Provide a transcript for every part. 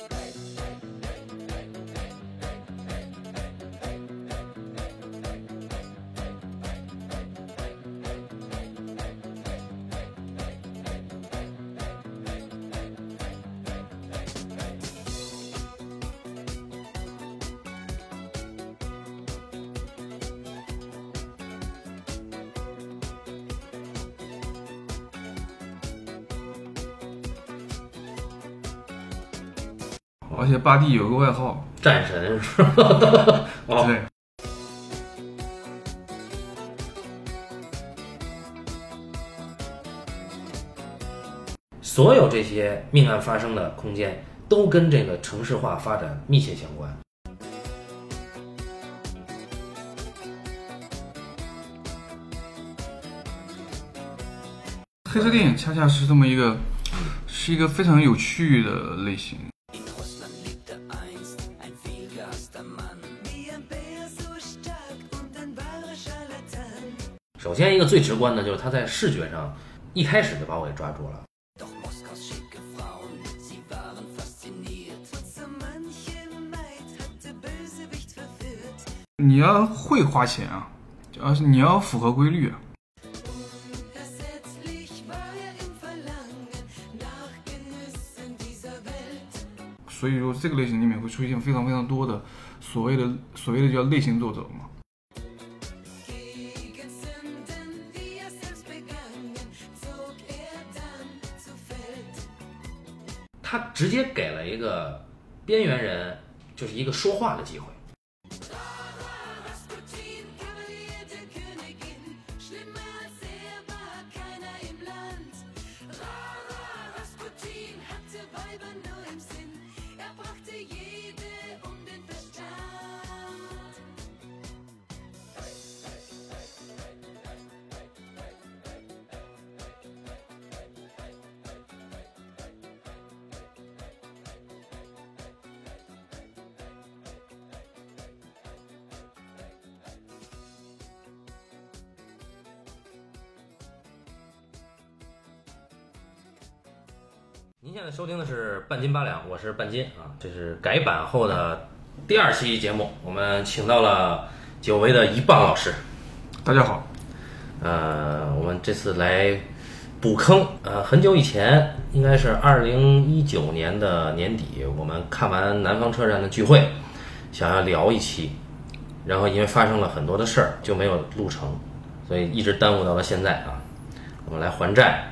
Hey. 而且巴蒂有个外号，战神是吧？哦，对，所有这些命案发生的空间都跟这个城市化发展密切相关。黑色电影恰恰是这么一个，是一个非常有趣的类型。首先，一个最直观的就是他在视觉上一开始就把我给抓住了。你要会花钱啊，而是你要符合规律啊。所以说，这个类型里面会出现非常非常多的所谓的所谓的叫类型作者嘛。直接给了一个边缘人，就是一个说话的机会。您现在收听的是半斤八两，我是半斤啊，这是改版后的第二期节目，我们请到了久违的一棒老师。大家好，呃，我们这次来补坑。呃，很久以前，应该是二零一九年的年底，我们看完南方车站的聚会，想要聊一期，然后因为发生了很多的事儿，就没有录成，所以一直耽误到了现在啊。我们来还债。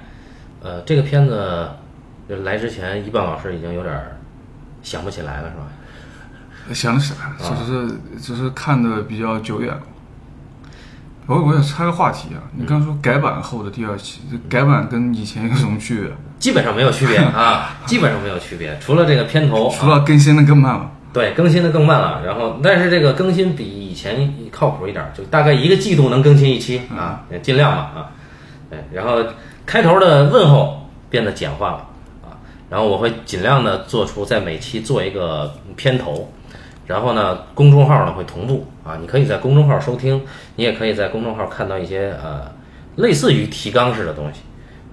呃，这个片子就来之前，一半老师已经有点儿想不起来了，是吧？想起来了，只是只是看的比较久远了。我我想插个话题啊，你刚说改版后的第二期，这改版跟以前有什么区别？基本上没有区别啊，基本上没有区别，除了这个片头，除了更新的更慢了。对，更新的更慢了，然后但是这个更新比以前靠谱一点儿，就大概一个季度能更新一期啊，也尽量吧啊。对，然后开头的问候变得简化了啊，然后我会尽量的做出在每期做一个片头，然后呢，公众号呢会同步啊，你可以在公众号收听，你也可以在公众号看到一些呃类似于提纲式的东西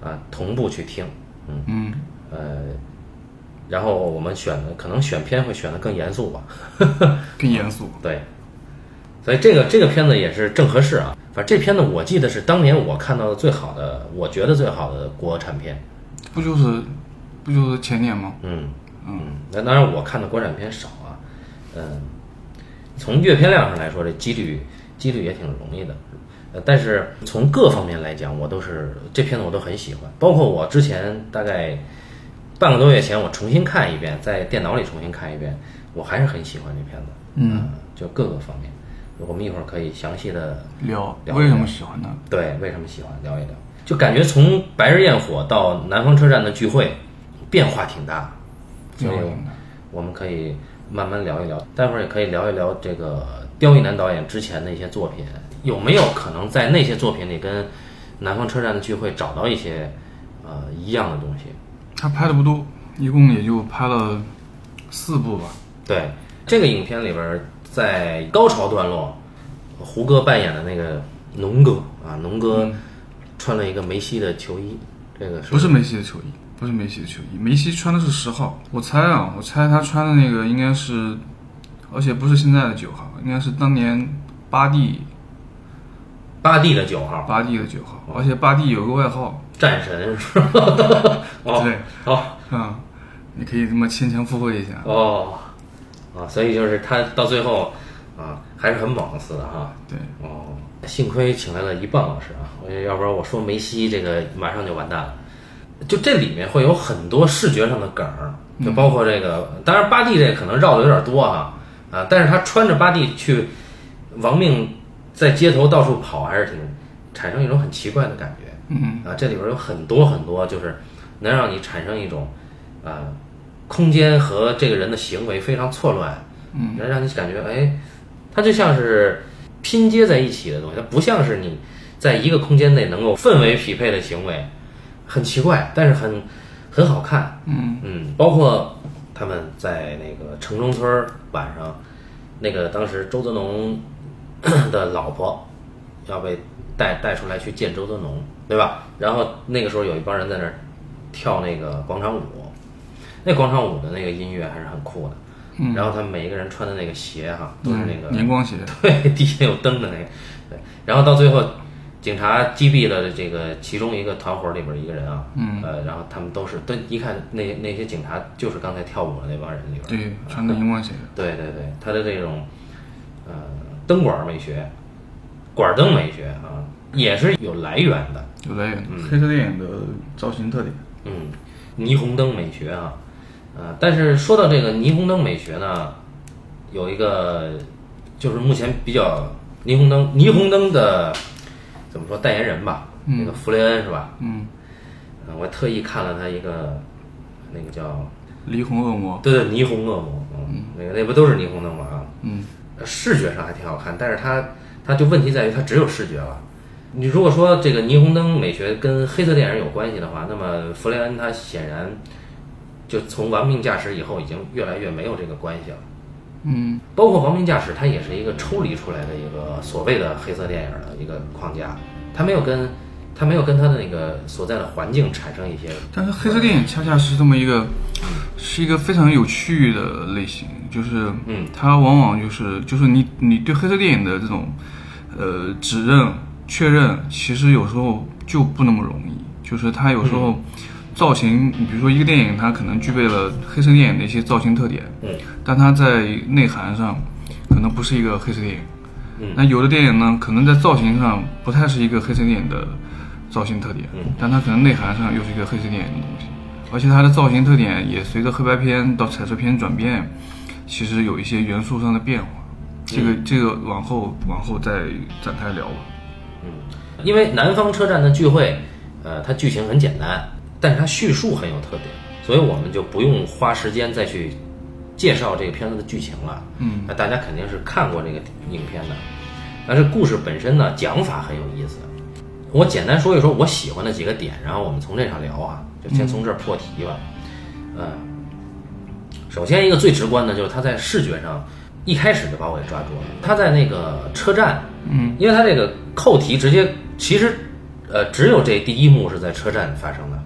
啊，同步去听，嗯嗯，呃。然后我们选的可能选片会选的更严肃吧，更严肃。对，所以这个这个片子也是正合适啊。反正这片子我记得是当年我看到的最好的，我觉得最好的国产片。不就是不就是前年吗？嗯嗯，那当然我看的国产片少啊，嗯，从阅片量上来说，这几率几率也挺容易的。呃，但是从各方面来讲，我都是这片子我都很喜欢，包括我之前大概半个多月前我重新看一遍，在电脑里重新看一遍，我还是很喜欢这片子。嗯，就各个方面，我们一会儿可以详细的聊聊为什么喜欢它？对，为什么喜欢聊一聊？就感觉从《白日焰火》到南方车站的聚会，变化挺大，所以我们可以慢慢聊一聊。待会儿也可以聊一聊这个刁亦男导演之前的一些作品，有没有可能在那些作品里跟南方车站的聚会找到一些呃一样的东西？他拍的不多，一共也就拍了四部吧。对，这个影片里边儿，在高潮段落，胡歌扮演的那个农哥啊，农哥穿了一个梅西的球衣，这个不是梅西的球衣，不是梅西的球衣，梅西穿的是十号。我猜啊，我猜他穿的那个应该是，而且不是现在的九号，应该是当年巴蒂巴蒂的九号，巴蒂的九号，而且巴蒂有个外号，战神是吧？哦，对，好嗯，你可以这么牵强附会一下。哦，啊，所以就是他到最后啊还是很猛似的哈。对，哦，幸亏请来了一棒老师啊，我要不然我说梅西这个马上就完蛋了。就这里面会有很多视觉上的梗儿，就包括这个，当然巴蒂这可能绕的有点多哈啊，但是他穿着巴蒂去亡命在街头到处跑，还是挺产生一种很奇怪的感觉。嗯。啊，这里边有很多很多，就是能让你产生一种，呃，空间和这个人的行为非常错乱，嗯，能让你感觉，哎，它就像是拼接在一起的东西，它不像是你在一个空间内能够氛围匹配的行为，很奇怪，但是很很好看，嗯嗯，包括他们在那个城中村儿晚上，那个当时周泽农的老婆要被带带出来去见周泽农，对吧？然后那个时候有一帮人在那儿跳那个广场舞，那广场舞的那个音乐还是很酷的。嗯，然后他们每一个人穿的那个鞋哈，都是那个荧光鞋。对，底下有灯的那个，对。然后到最后，警察击毙了这个其中一个团伙里边一个人啊，嗯，呃，然后他们都是都一看那那些警察就是刚才跳舞的那帮人里边，对，穿的荧光鞋。对对对，他的这种呃灯管美学、管灯美学啊，也是有来源的。有来源，嗯黑色电影的造型特点。嗯，霓虹灯美学啊，呃，但是说到这个霓虹灯美学呢，有一个就是目前比较霓虹灯霓虹灯的怎么说代言人吧，那个弗雷恩是吧？嗯，呃我特意看了他一个那个叫霓虹恶魔。对对霓虹恶魔，嗯，那个那不都是霓虹灯吗？啊，嗯呃视觉上还挺好看，但是它它就问题在于它只有视觉了。你如果说这个霓虹灯美学跟黑色电影有关系的话，那么弗雷恩他显然就从《亡命驾驶》以后已经越来越没有这个关系了。嗯包括《亡命驾驶》，它也是一个抽离出来的一个所谓的黑色电影的一个框架，它没有跟它没有跟它的那个所在的环境产生一些。但是黑色电影恰恰是这么一个，是一个非常有趣的类型，就是，嗯，它往往就是就是你你对黑色电影的这种，呃，指认确认，其实有时候就不那么容易，就是它有时候造型，你比如说一个电影，它可能具备了黑色电影的一些造型特点，嗯但它在内涵上可能不是一个黑色电影。嗯那有的电影呢，可能在造型上不太是一个黑色电影的造型特点，嗯但它可能内涵上又是一个黑色电影的东西，而且它的造型特点也随着黑白片到彩色片转变，其实有一些元素上的变化。这个这个往后往后再展开聊吧。嗯因为南方车站的聚会，呃，它剧情很简单，但是它叙述很有特点，所以我们就不用花时间再去介绍这个片子的剧情了。嗯，那大家肯定是看过这个影片的。但是故事本身呢，讲法很有意思。我简单说一说我喜欢的几个点，然后我们从这上聊啊，就先从这儿破题吧。嗯，首先一个最直观的就是它在视觉上一开始就把我给抓住了。他在那个车站，嗯，因为他这个扣题直接其实呃只有这第一幕是在车站发生的。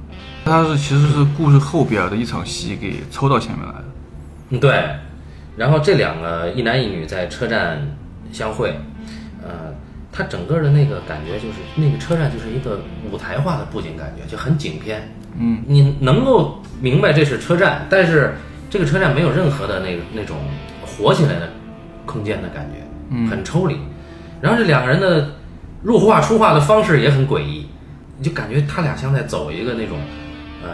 它是其实是故事后边的一场戏给抽到前面来的。嗯，对。然后这两个一男一女在车站相会，呃，它整个的那个感觉就是那个车站就是一个舞台化的布景感觉，就很景片。嗯，你能够明白这是车站，但是这个车站没有任何的那个那种活起来的空间的感觉，嗯很抽离。然后这两个人的入画出画的方式也很诡异，你就感觉他俩像在走一个那种呃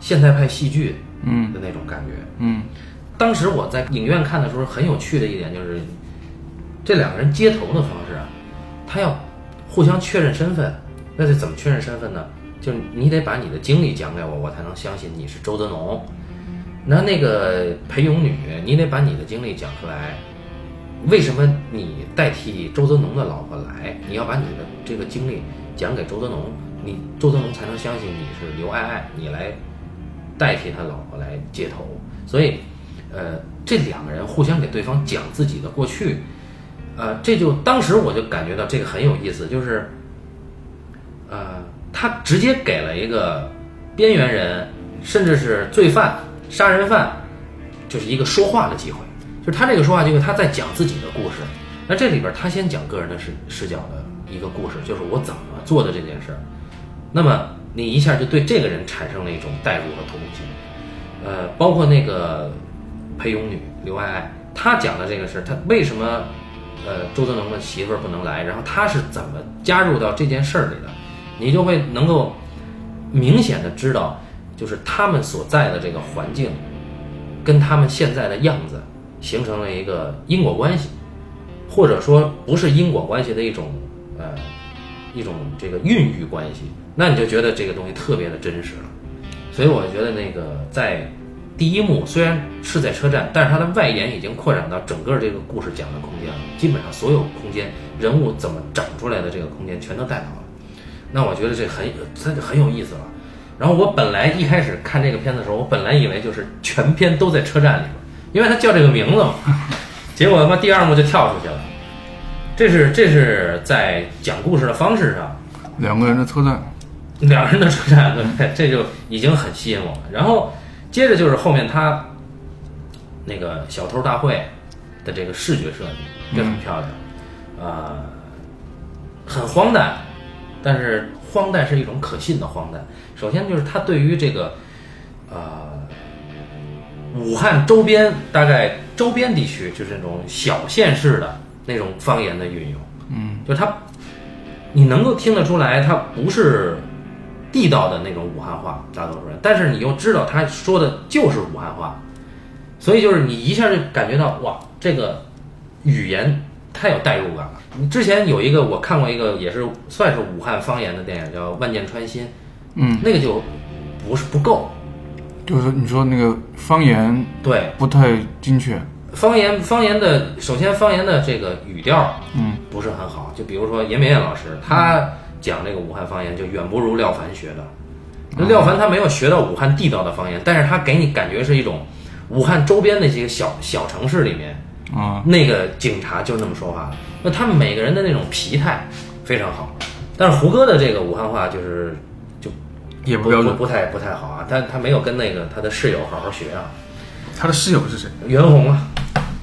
现代派戏剧嗯的那种感觉。嗯当时我在影院看的时候，很有趣的一点就是，这两个人接头的方式啊，他要互相确认身份。那得怎么确认身份呢？就是你得把你的经历讲给我，我才能相信你是周泽农。那那个裴勇女，你得把你的经历讲出来。为什么你代替周泽农的老婆来？你要把你的这个经历讲给周泽农，你周泽农才能相信你是刘爱爱，你来代替他老婆来接头。所以，呃，这两个人互相给对方讲自己的过去，呃，这就当时我就感觉到这个很有意思，就是，呃，他直接给了一个边缘人甚至是罪犯、杀人犯，就是一个说话的机会。就是他这个说话机会，他在讲自己的故事。那这里边他先讲个人的视视角的一个故事，就是我怎么做的这件事。那么你一下就对这个人产生了一种代入和同情。呃，包括那个裴勇女刘爱爱，她讲的这个事儿，她为什么呃周泽能的媳妇儿不能来，然后她是怎么加入到这件事儿里的，你就会能够明显的知道，就是他们所在的这个环境跟他们现在的样子形成了一个因果关系，或者说不是因果关系的一种呃一种这个孕育关系，那你就觉得这个东西特别的真实了。所以我觉得那个在第一幕虽然是在车站，但是它的外延已经扩展到整个这个故事讲的空间了，基本上所有空间人物怎么长出来的这个空间全都带到了。那我觉得这很它就很有意思了。然后我本来一开始看这个片子的时候，我本来以为就是全片都在车站里边，因为它叫这个名字嘛。结果他妈第二幕就跳出去了。这是这是在讲故事的方式上，两个人的车站，两个人的车站，对，这就已经很吸引我了。然后接着就是后面他那个小偷大会的这个视觉设计也很漂亮，呃，很荒诞，但是荒诞是一种可信的荒诞。首先就是他对于这个呃武汉周边大概周边地区，就是那种小县市的那种方言的运用，嗯，就是他你能够听得出来，他不是地道的那种武汉话，大多数人，但是你又知道他说的就是武汉话，所以就是你一下就感觉到哇，这个语言太有代入感了。你之前有一个我看过一个也是算是武汉方言的电影，叫《万箭穿心》，嗯，那个就不是不够，就是你说那个方言。对。不太精确，方言方言的，首先方言的这个语调嗯不是很好，就比如说严美燕老师，他讲这个武汉方言就远不如廖凡学的。那廖凡他没有学到武汉地道的方言，但是他给你感觉是一种武汉周边那些小小城市里面啊，那个警察就那么说话。那他们每个人的那种皮态非常好，但是胡歌的这个武汉话就是就也不标准。不不太不太好啊，但他没有跟那个他的室友好好学啊。他的室友是谁？袁弘啊，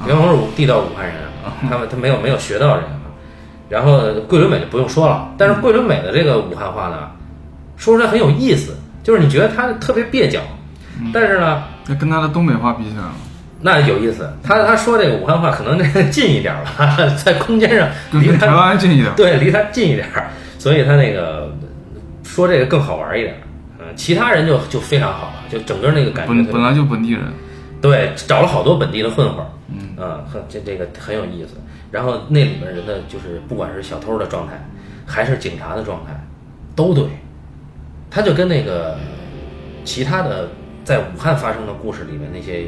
袁弘是武地道武汉人啊，他们他没有没有学到这个啊。然后桂纶镁就不用说了，但是桂纶镁的这个武汉话呢，说出来很有意思，就是你觉得他特别蹩脚，但是呢，那跟他的东北话比起来了，那有意思。他他说这个武汉话可能这个近一点儿吧，在空间上离台湾近一点。对离他近一点儿，所以他那个说这个更好玩一点。嗯，其他人就就非常好了，就整个那个感觉本本来就本地人，对，找了好多本地的混混儿，嗯啊，很这这个很有意思。然后那里边人的就是不管是小偷的状态，还是警察的状态，都对。他就跟那个其他的在武汉发生的故事里面那些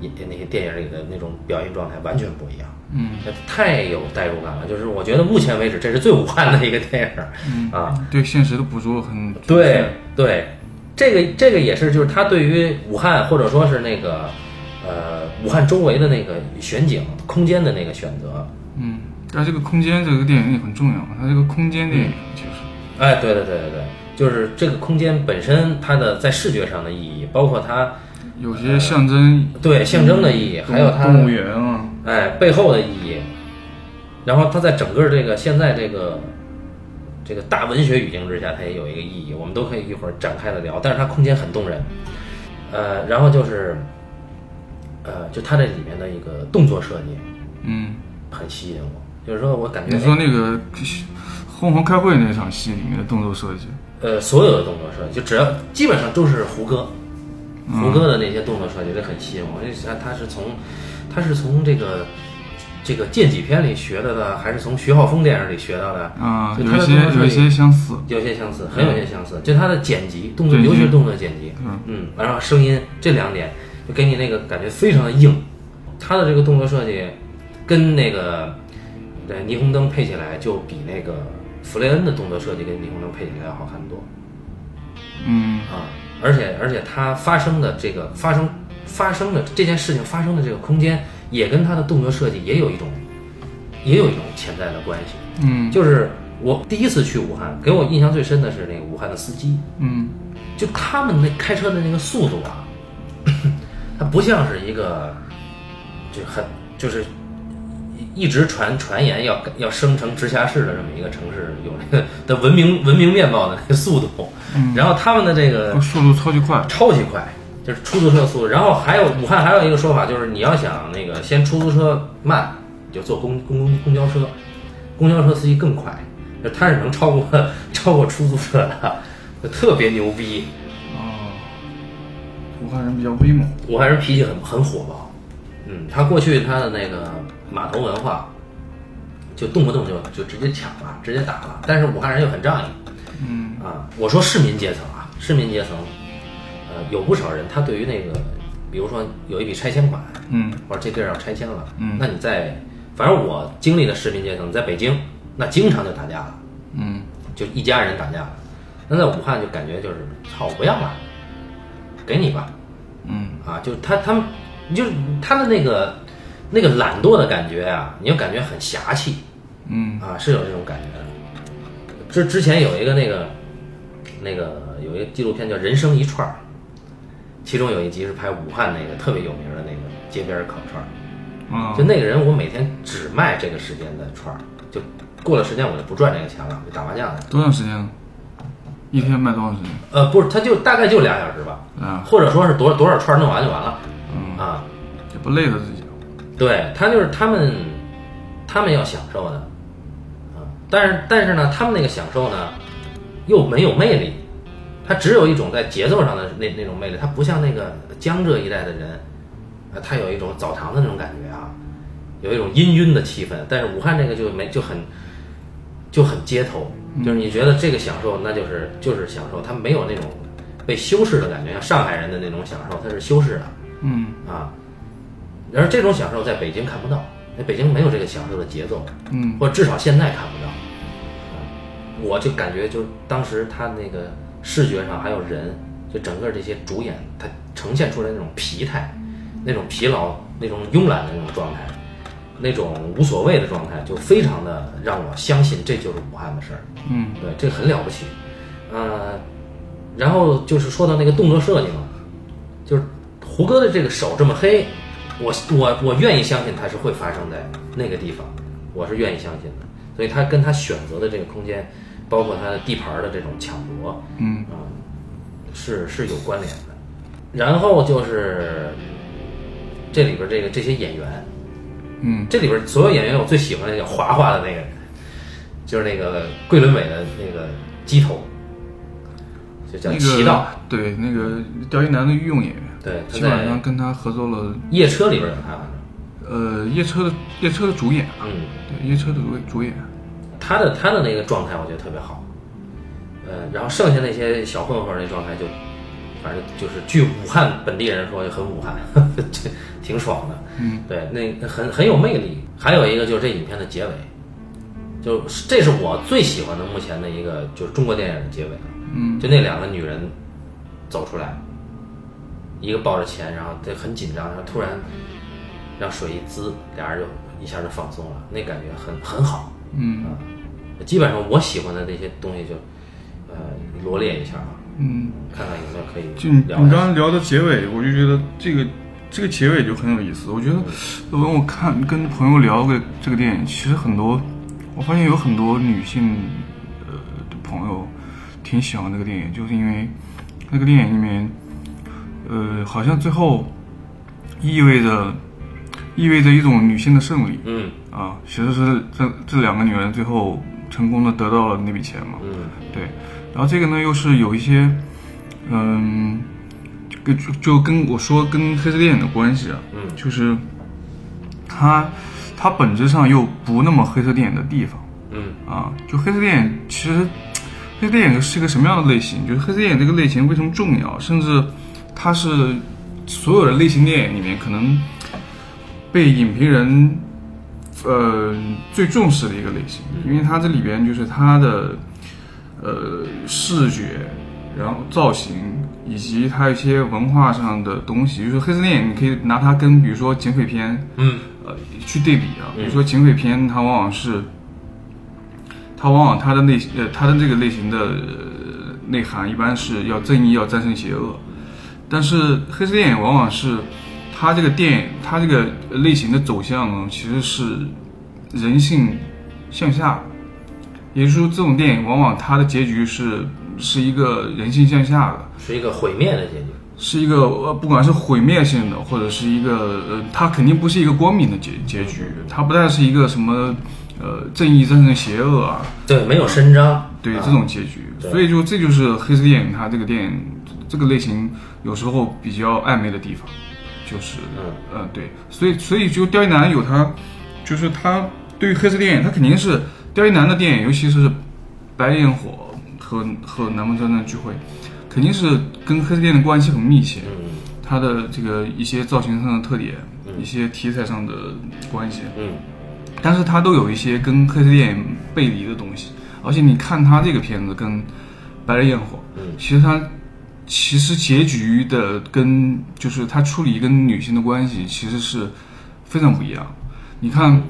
那些电影里的那种表现状态完全不一样，嗯太有代入感了。就是我觉得目前为止这是最武汉的一个电影儿嗯啊。对现实的捕捉很对对，这个这个也是，就是他对于武汉或者说是那个呃武汉周围的那个选景空间的那个选择，嗯，但这个空间这个电影也很重要，它这个空间电影其实，哎，对对对对对，就是这个空间本身它的在视觉上的意义，包括它有些象征对象征的意义，还有它动物园啊，哎背后的意义，然后它在整个这个现在这个这个大文学语境之下，它也有一个意义，我们都可以一会儿展开的聊。但是它空间很动人，呃，然后就是呃，就它这里面的一个动作设计嗯，很吸引我，就是说我感觉你说那个红红开会那场戏里面的动作设计，呃，所有的动作设计，就只要基本上都是胡歌，嗯胡歌的那些动作设计，这很吸引我。因为他他是从他是从这个这个剑戟片里学的呢，还是从徐浩峰电影里学到的？啊，有些有些相似，有些相似，很有些相似。就他的剪辑动作，尤其是动作剪辑，嗯嗯，然后声音这两点，就给你那个感觉非常的硬。他的这个动作设计跟那个呃霓虹灯配起来，就比那个弗雷恩的动作设计跟霓虹灯配起来要好看多。嗯啊，而且而且它发生的这个发生发生的这件事情发生的这个空间，也跟它的动作设计也有一种也有一种潜在的关系。嗯就是我第一次去武汉，给我印象最深的是那个武汉的司机，嗯就他们那开车的那个速度啊，它不像是一个就很就是一一直传传言要要生成直辖市的这么一个城市有那个的文明文明面貌的那个速度，然后他们的这个速度超级快，超级快，就是出租车速度。然后还有武汉还有一个说法，就是你要想那个先出租车慢，你就坐公公公交车，公交车司机更快，就他是能超过超过出租车的，就特别牛逼。哦，武汉人比较威猛，武汉人脾气很很火爆，嗯，他过去他的那个码头文化，就动不动就就直接抢了，直接打了。但是武汉人又很仗义，嗯。啊，我说市民阶层啊，市民阶层，呃，有不少人他对于那个，比如说有一笔拆迁款，嗯。或者这地儿要拆迁了，嗯。那你在，反正我经历的市民阶层，在北京那经常就打架了，嗯。就一家人打架了。那在武汉就感觉就是操，我不要了，给你吧，嗯啊，就是他他们就是他的那个那个懒惰的感觉啊，你就感觉很侠气嗯啊，是有这种感觉的。之之前有一个那个那个有一个纪录片叫《人生一串儿》，其中有一集是拍武汉那个特别有名的那个街边烤串儿，啊就那个人我每天只卖这个时间的串儿，就过了时间我就不赚这个钱了，就打麻将去。多长时间呢？一天卖多长时间？呃，不是，他就大概就俩小时吧，啊，或者说是多少多少串儿弄完就完了嗯，啊。也不累着自己。对他就是他们，他们要享受的，啊，但是但是呢，他们那个享受呢，又没有魅力，他只有一种在节奏上的那那种魅力，他不像那个江浙一带的人，啊，他有一种澡堂的那种感觉啊，有一种氤氲的气氛，但是武汉这个就没就很就很街头，就是你觉得这个享受那就是就是享受，它没有那种被修饰的感觉，像上海人的那种享受，它是修饰的。嗯啊，然而这种享受在北京看不到，那北京没有这个享受的节奏，嗯或者至少现在看不到。啊我就感觉，就当时他那个视觉上还有人，就整个这些主演，他呈现出来那种疲态、那种疲劳、那种慵懒的那种状态，那种无所谓的状态，就非常的让我相信这就是武汉的事儿。嗯对，这很了不起。呃，然后就是说到那个动作设计嘛，就是胡歌的这个手这么黑，我我我愿意相信它是会发生在那个地方，我是愿意相信的。所以他跟他选择的这个空间，包括他的地盘的这种抢夺，嗯啊、是是有关联的。然后就是这里边这个这些演员，嗯。这里边所有演员我最喜欢的叫华华的那个人，就是那个桂纶镁的那个鸡头，就叫那齐道。个对那个刁亦男的御用演员，对，他基本上跟他合作了。夜车里边有他，呃，夜车的夜车的主演，嗯，对夜车的主主演，他的他的那个状态我觉得特别好，呃，然后剩下那些小混混那状态就，反正就是据武汉本地人说就很武汉，这挺爽的，嗯，对，那很很有魅力。还有一个就是这影片的结尾，就是这是我最喜欢的目前的一个就是中国电影的结尾了，嗯就那两个女人走出来，一个抱着钱，然后这很紧张，然后突然让水一滋，俩人就一下就放松了，那感觉很很好。嗯啊，基本上我喜欢的那些东西就，呃，罗列一下吧，嗯，看看有没有可以就你聊的。你刚刚聊的结尾，我就觉得这个这个结尾就很有意思。我觉得，when 我看跟朋友聊个这个电影，其实很多，我发现有很多女性呃的朋友挺喜欢这个电影，就是因为那个电影里面，呃，好像最后意味着意味着一种女性的胜利嗯啊，其实是这这两个女人最后成功的得到了那笔钱嘛。嗯对，然后这个呢又是有一些，嗯，就跟就就跟我说跟黑色电影的关系啊，嗯就是它它本质上又不那么黑色电影的地方嗯啊，就黑色电影其实黑色电影是一个什么样的类型？就是黑色电影这个类型为什么重要？甚至它是所有的类型电影里面可能被影评人呃最重视的一个类型，因为它这里边就是它的呃视觉，然后造型以及它一些文化上的东西，就是黑色电影，你可以拿它跟比如说警匪片嗯。呃去对比啊，比如说警匪片，它往往是它往往它的类呃它的这个类型的、呃内涵一般是要正义要战胜邪恶，但是黑色电影往往是它这个电影它这个类型的走向呢，其实是人性向下，也就是说这种电影往往它的结局是是一个人性向下的。是一个毁灭的结局。是一个呃，不管是毁灭性的，或者是一个呃，它肯定不是一个光明的结结局，它不但是一个什么呃正义战胜邪恶啊，对，没有伸张。啊对这种结局，所以就这就是黑色电影它这个电影这个类型有时候比较暧昧的地方，就是嗯呃对，所以所以就刁亦男有他，就是他对于黑色电影，他肯定是刁亦男的电影，尤其是《白焰火》和和《南方车站聚会》，肯定是跟黑色电影关系很密切。嗯它的这个一些造型上的特点，一些题材上的关系，嗯但是他都有一些跟黑色电影背离的东西。而且你看他这个片子跟《白日焰火》，嗯其实他其实结局的跟就是他处理跟女性的关系其实是非常不一样。你看，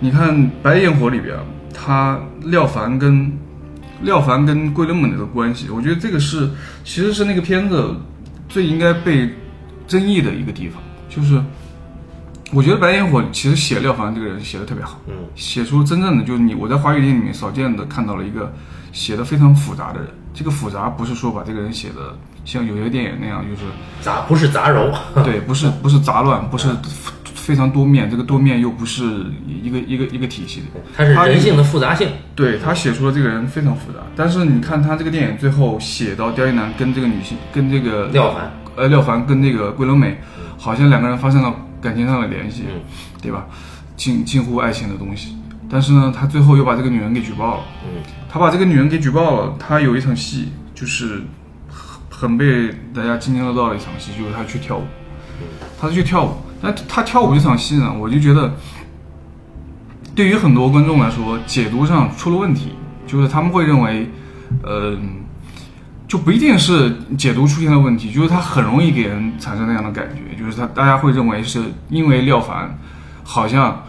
你看《白日焰火》里边，他廖凡跟廖凡跟桂纶镁的关系，我觉得这个是其实是那个片子最应该被争议的一个地方，就是我觉得《白烟火》其实写廖凡这个人写的特别好，嗯写出真正的就是你我在华语电影里面少见的看到了一个写的非常复杂的人。这个复杂不是说把这个人写的像有些电影那样，就是杂不是杂糅。对，不是不是杂乱，不是非常多面，这个多面又不是一个一个一个体系的。它是人性的复杂性。对他写出了这个人非常复杂，但是你看他这个电影最后写到刁亦男跟这个女性跟这个廖凡，呃廖凡跟那个桂纶镁，好像两个人发生了感情上的联系，嗯对吧？近近乎爱情的东西。但是呢，他最后又把这个女人给举报了。嗯他把这个女人给举报了，他有一场戏就是很很被大家津津乐道的一场戏，就是他去跳舞，他是去跳舞。但他跳舞这场戏呢，我就觉得对于很多观众来说，解读上出了问题，就是他们会认为，呃，就不一定是解读出现了问题，就是他很容易给人产生那样的感觉，就是他大家会认为是因为廖凡好像。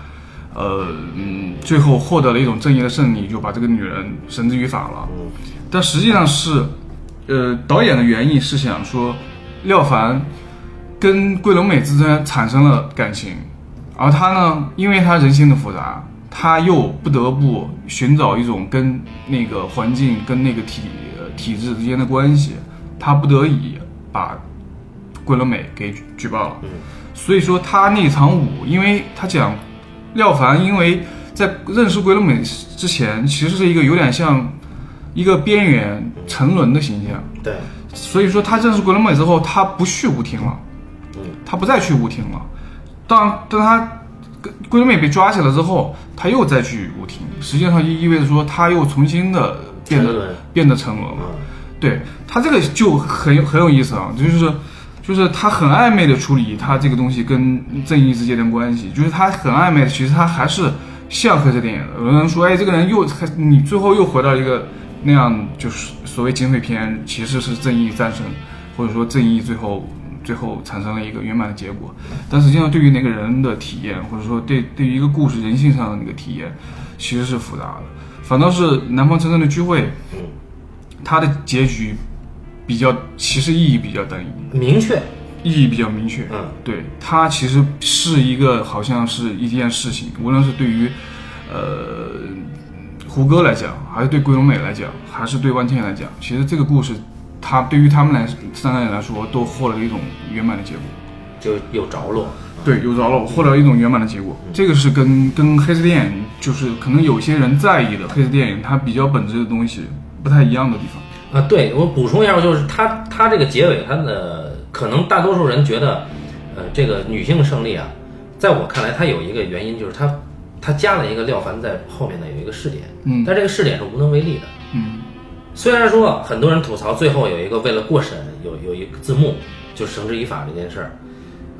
呃，嗯，最后获得了一种正义的胜利，就把这个女人绳之于法了。嗯但实际上是，呃，导演的原意是想说，廖凡跟桂纶镁之间产生了感情，而他呢，因为他人性的复杂，他又不得不寻找一种跟那个环境、跟那个体呃体制之间的关系，他不得已把桂纶镁给举报了。所以说他那场舞，因为他讲廖凡，因为在认识桂纶镁之前，其实是一个有点像一个边缘沉沦的形象。对，所以说他认识桂纶镁之后，他不去舞厅了，嗯他不再去舞厅了。当当他跟桂纶镁被抓起来之后，他又再去舞厅，实际上就意味着说他又重新的变得变得沉沦了。嗯对他这个就很有很有意思啊，就是就是他很暧昧的处理他这个东西跟正义之间的关系，就是他很暧昧，其实他还是像黑色电影的。有人说，哎，这个人又还你最后又回到一个那样，就是所谓警匪片，其实是正义战胜，或者说正义最后最后产生了一个圆满的结果。但实际上，对于那个人的体验，或者说对对于一个故事人性上的那个体验，其实是复杂的。反倒是南方车站的聚会，嗯它的结局比较，其实意义比较单一，明确。意义比较明确。嗯对，它其实是一个好像是一件事情，无论是对于呃胡歌来讲，还是对桂纶镁来讲，还是对万茜来讲，其实这个故事，它对于他们来三个人来说，都获得了一种圆满的结果。就有着落。对，有着落，获得了一种圆满的结果。这个是跟跟黑色电影，就是可能有些人在意的黑色电影，它比较本质的东西不太一样的地方。啊，对我补充一下，就是他他这个结尾，他的可能大多数人觉得，呃，这个女性胜利啊，在我看来，它有一个原因，就是他他加了一个廖凡在后面的有一个试点，嗯但这个试点是无能为力的。嗯虽然说很多人吐槽最后有一个为了过审有有一个字幕，就绳之以法这件事儿，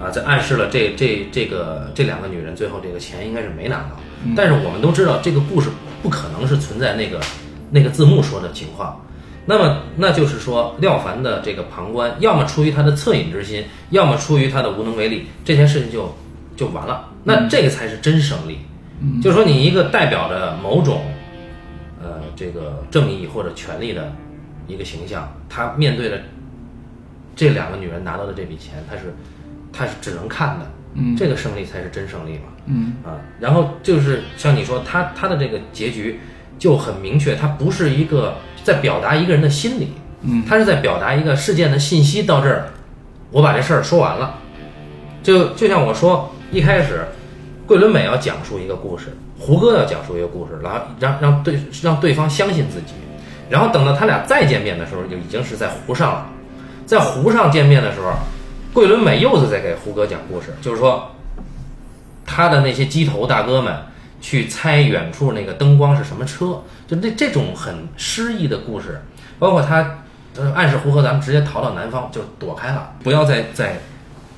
啊，在暗示了这这这个这两个女人最后这个钱应该是没拿到，但是我们都知道这个故事不可能是存在那个那个字幕说的情况。那么，那就是说，廖凡的这个旁观，要么出于他的恻隐之心，要么出于他的无能为力，这件事情就就完了。那这个才是真胜利。就是说，你一个代表着某种呃这个正义或者权利的一个形象，他面对的这两个女人拿到的这笔钱，他是他是只能看的，嗯这个胜利才是真胜利嘛。嗯啊，然后就是像你说，他他的这个结局就很明确，他不是一个在表达一个人的心理，嗯，他是在表达一个事件的信息到这儿，我把这事儿说完了，就就像我说一开始，桂纶镁要讲述一个故事，胡歌要讲述一个故事，然后让让对让对方相信自己，然后等到他俩再见面的时候，就已经是在湖上了，在湖上见面的时候，桂纶镁又是在给胡歌讲故事，就是说。他的那些鸡头大哥们去猜远处那个灯光是什么车，就那这种很诗意的故事，包括他呃暗示胡歌咱们直接逃到南方就躲开了，不要再再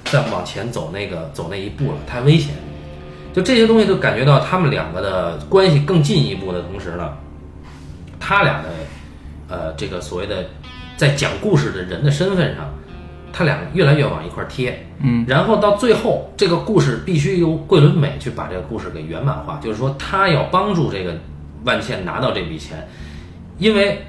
再往前走那个走那一步了，太危险。就这些东西都感觉到他们两个的关系更进一步的同时呢，他俩的呃这个所谓的在讲故事的人的身份上，他俩越来越往一块儿贴。嗯，然后到最后，这个故事必须由桂纶镁去把这个故事给圆满化，就是说他要帮助这个万茜拿到这笔钱，因为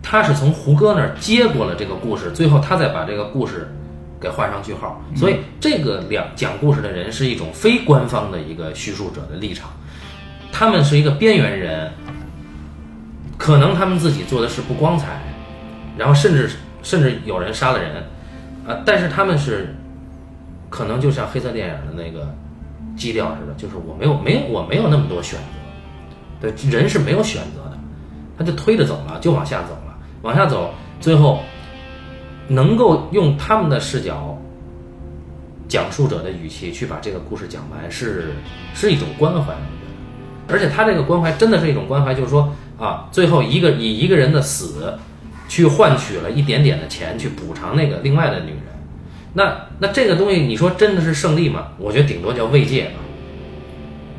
他是从胡歌那儿接过了这个故事，最后他再把这个故事给画上句号。所以这个两讲故事的人是一种非官方的一个叙述者的立场，他们是一个边缘人，可能他们自己做的事不光彩，然后甚至甚至有人杀了人，啊，但是他们是。可能就像黑色电影的那个基调似的，就是我没有没有我没有那么多选择，对人是没有选择的，他就推着走了，就往下走了，往下走，最后能够用他们的视角、讲述者的语气去把这个故事讲完，是是一种关怀，我觉得，而且他这个关怀真的是一种关怀，就是说啊，最后一个以一个人的死去换取了一点点的钱，去补偿那个另外的女人。那那这个东西，你说真的是胜利吗？我觉得顶多叫慰藉吧。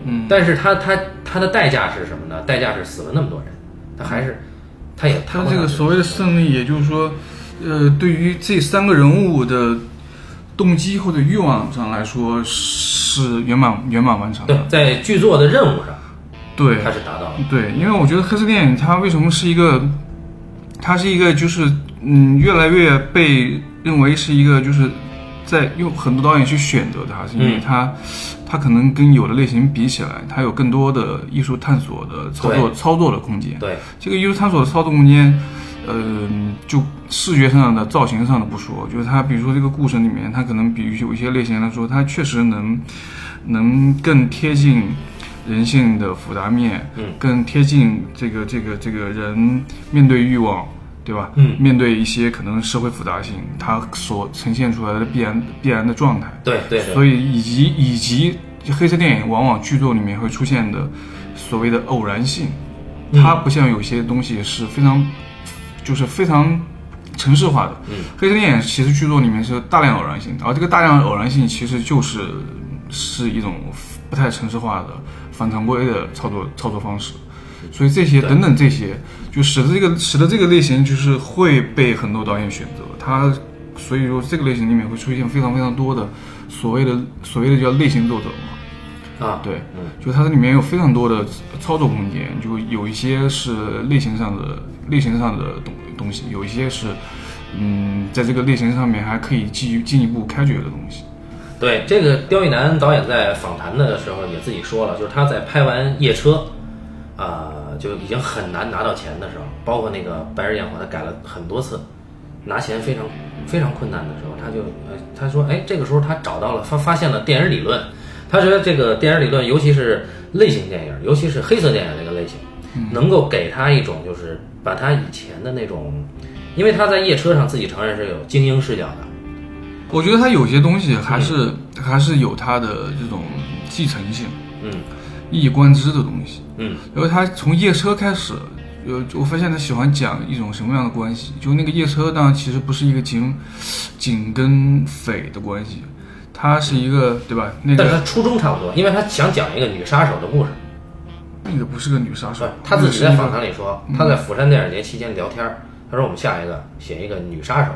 嗯，但是他他他的代价是什么呢？代价是死了那么多人，他还是他也他这个所谓的胜利，也就是说，呃，对于这三个人物的动机或者欲望上来说，是圆满圆满完成的。对，在剧作的任务上，对，它是达到了。对，因为我觉得黑色电影它为什么是一个，它是一个就是嗯，越来越被。认为是一个，就是在用很多导演去选择它，是因为它，它可能跟有的类型比起来，它有更多的艺术探索的操作操作的空间。对这个艺术探索的操作空间，呃，就视觉上的造型上的不说，就是它，比如说这个故事里面，它可能比有一些类型来说，它确实能能更贴近人性的复杂面，嗯，更贴近这个这个这个人面对欲望。对吧？嗯，面对一些可能社会复杂性，它所呈现出来的必然必然的状态。对对。所以以及以及黑色电影往往剧作里面会出现的所谓的偶然性，它不像有些东西是非常就是非常城市化的。嗯，黑色电影其实剧作里面是大量偶然性，而这个大量偶然性其实就是是一种不太城市化的反常规的操作操作方式。所以这些等等这些，就使得这个使得这个类型就是会被很多导演选择。它所以说这个类型里面会出现非常非常多的所谓的所谓的叫类型作者嘛。啊，对，就它这里面有非常多的操作空间，就有一些是类型上的类型上的东东西，有一些是嗯在这个类型上面还可以进进一步开掘的东西。对，这个刁亦男导演在访谈的时候也自己说了，就是他在拍完《夜车》。呃，就已经很难拿到钱的时候，包括那个《白日焰火》，他改了很多次，拿钱非常非常困难的时候，他就呃，他说，哎，这个时候他找到了，发发现了电影理论，他觉得这个电影理论，尤其是类型电影，尤其是黑色电影这个类型，能够给他一种就是把他以前的那种，因为他在夜车上自己承认是有精英视角的，我觉得他有些东西还是还是有他的这种继承性，嗯。一以贯之的东西，嗯，因为他从夜车开始，呃，我发现他喜欢讲一种什么样的关系？就那个夜车，当然其实不是一个警，警跟匪的关系，他是一个，对吧？那个，但是他初衷差不多，因为他想讲一个女杀手的故事。那个不是个女杀手，他自己在访谈里说，他在釜山电影节期间聊天，他说我们下一个写一个女杀手，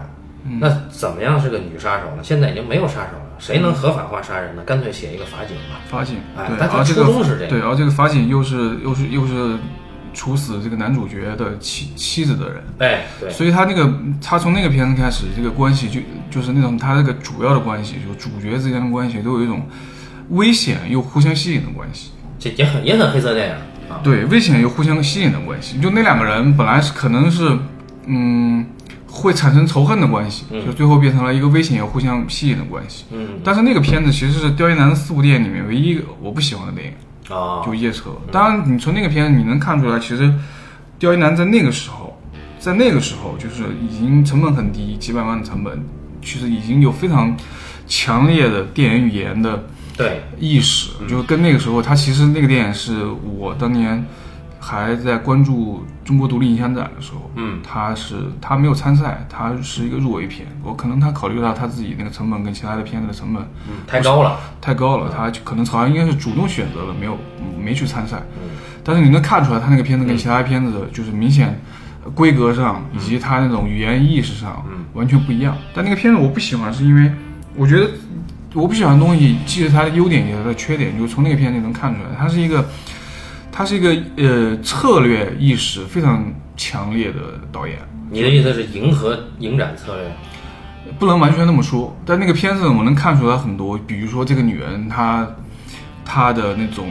那怎么样是个女杀手呢？现在已经没有杀手了。谁能合法化杀人呢？干脆写一个法警吧。法警，哎，对，而这个初衷是这样。对，然后这个法警又是又是又是处死这个男主角的妻妻子的人。哎，对，所以他那个他从那个片子开始，这个关系就就是那种他这个主要的关系，就主角之间的关系都有一种危险又互相吸引的关系。这也很也很黑色电影啊。对，危险又互相吸引的关系。就那两个人本来是可能是嗯会产生仇恨的关系，嗯就最后变成了一个危险又互相吸引的关系。嗯但是那个片子其实是刁亦男的四部电影里面唯一一个我不喜欢的电影。啊，就夜车。当然，你从那个片子你能看出来，其实刁一男在那个时候，在那个时候就是已经成本很低，几百万的成本，其实已经有非常强烈的电影语言的对，意识。就跟那个时候，他其实那个电影是我当年还在关注中国独立影像展的时候，嗯，他是他没有参赛，他是一个入围片。我可能他考虑到他自己那个成本跟其他的片子的成本嗯，太高了。太高了，他就可能好像应该是主动选择了，没有没去参赛。嗯但是你能看出来，他那个片子跟其他片子就是明显呃规格上以及他那种语言意识上嗯完全不一样。但那个片子我不喜欢，是因为我觉得我不喜欢的东西，既是它的优点，也是它的缺点，就是从那个片子里能看出来，它是一个，他是一个呃策略意识非常强烈的导演。你的意思是迎合影展策略？不能完全那么说，但那个片子我能看出来很多，比如说这个女人她她的那种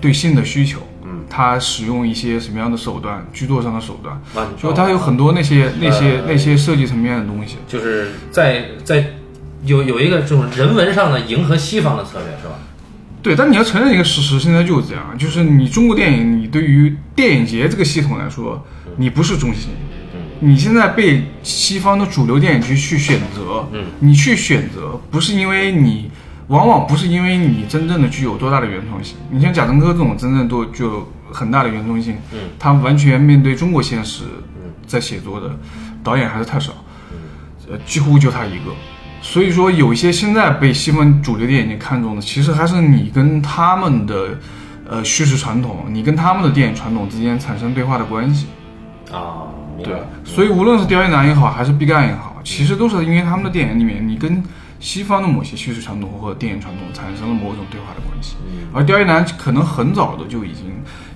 对性的需求，嗯，她使用一些什么样的手段，居作上的手段，就她有很多那些那些呃那些设计层面的东西。就是在在有有一个这种人文上的迎合西方的策略是吧？对，但你要承认一个事实，现在就是这样，就是你中国电影，你对于电影节这个系统来说，你不是中心。你现在被西方的主流电影局去选择，嗯，你去选择不是因为你，往往不是因为你真正的具有多大的原创性。你像贾樟柯这种真正都具有很大的原创性，嗯，他完全面对中国现实在写作的导演还是太少，呃，几乎就他一个。所以说，有一些现在被西方主流电影节看中的，其实还是你跟他们的呃叙事传统，你跟他们的电影传统之间产生对话的关系。啊，对。，所以无论是刁亦男也好，还是毕赣也好，其实都是因为他们的电影里面，你跟西方的某些叙事传统或者电影传统产生了某种对话的关系。而刁亦男可能很早的就已经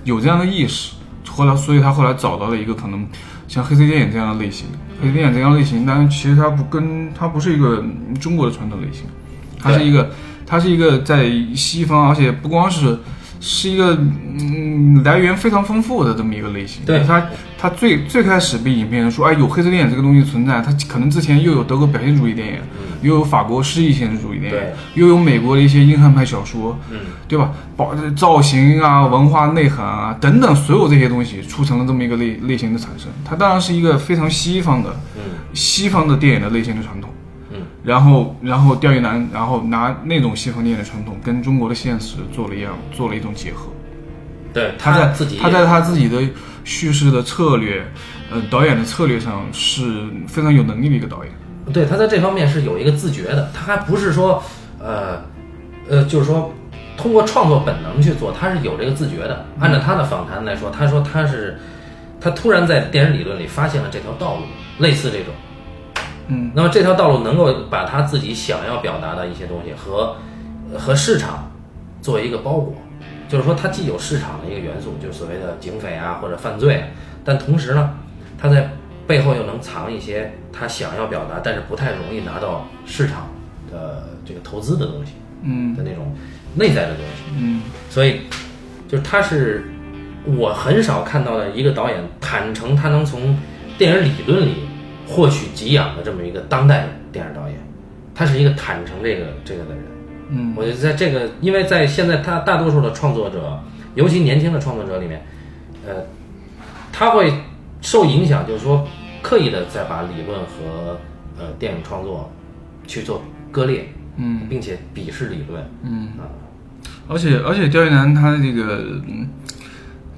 有这样的意识，后来，所以他后来找到了一个可能像黑色电影这样的类型，黑色电影这样类型，但是其实它不跟它不是一个嗯中国的传统类型，它是一个它是一个在西方，而且不光是。是一个嗯来源非常丰富的这么一个类型，对它它最最开始被影片人说，哎，有黑色电影这个东西存在，它可能之前又有德国表现主义电影，又有法国诗意现实主义电影，又有美国的一些硬汉派小说，嗯，对吧？包造型啊、文化内涵啊等等，所有这些东西促成了这么一个类类型的产生。它当然是一个非常西方的，嗯西方的电影的类型的传统。嗯，然后，然后钓鱼男，然后拿那种西方电影的传统跟中国的现实做了一样，做了一种结合。对，他在自己他在他自己的叙事的策略，呃，导演的策略上是非常有能力的一个导演。对他在这方面是有一个自觉的，他还不是说，呃，呃，就是说通过创作本能去做，他是有这个自觉的。按照他的访谈来说，他说他是他突然在电影理论里发现了这条道路，类似这种。嗯，那么这条道路能够把他自己想要表达的一些东西和和市场作为一个包裹，就是说它既有市场的一个元素，就是所谓的警匪啊或者犯罪，但同时呢，它在背后又能藏一些他想要表达但是不太容易拿到市场的这个投资的东西嗯。的那种内在的东西。嗯。所以，就是他是我很少看到的一个导演坦诚他能从电影理论里获取给养的这么一个当代电影导演，他是一个坦诚这个这个的人。嗯我觉得在这个，因为在现在他大多数的创作者，尤其年轻的创作者里面，呃，他会受影响，就是说刻意的在把理论和呃电影创作去做割裂，嗯并且鄙视理论。嗯啊，而且而且刁亦男他的这个嗯，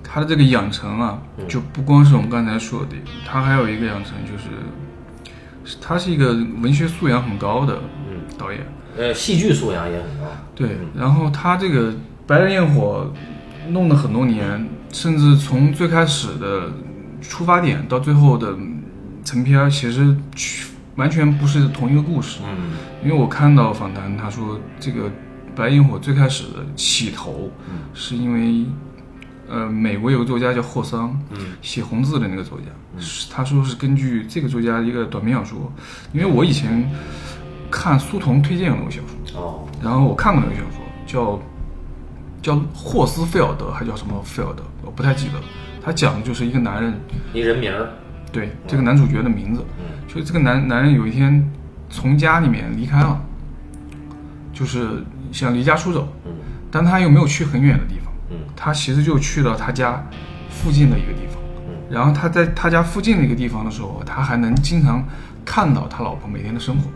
他的这个养成啊，就不光是我们刚才说的，他还有一个养成就是，他是一个文学素养很高的嗯导演。呃，戏剧素养也很高。对，然后他这个《白日焰火》弄了很多年，甚至从最开始的出发点到最后的成片，其实完全不是同一个故事。嗯因为我看到访谈，他说这个《白日焰火》最开始的起头，是因为呃，美国有个作家叫霍桑，嗯，写红字的那个作家，是他说是根据这个作家的一个短篇小说，因为我以前看苏童推荐的那个小说，哦，然后我看过那个小说，叫叫霍斯菲尔德，还叫什么菲尔德，我不太记得了。他讲的就是一个男人，一人名儿，对这个男主角的名字，嗯。就这个男男人有一天从家里面离开了，就是想离家出走，嗯。但他又没有去很远的地方，嗯。他其实就去了他家附近的一个地方，嗯。然后他在他家附近的一个地方的时候，他还能经常看到他老婆每天的生活，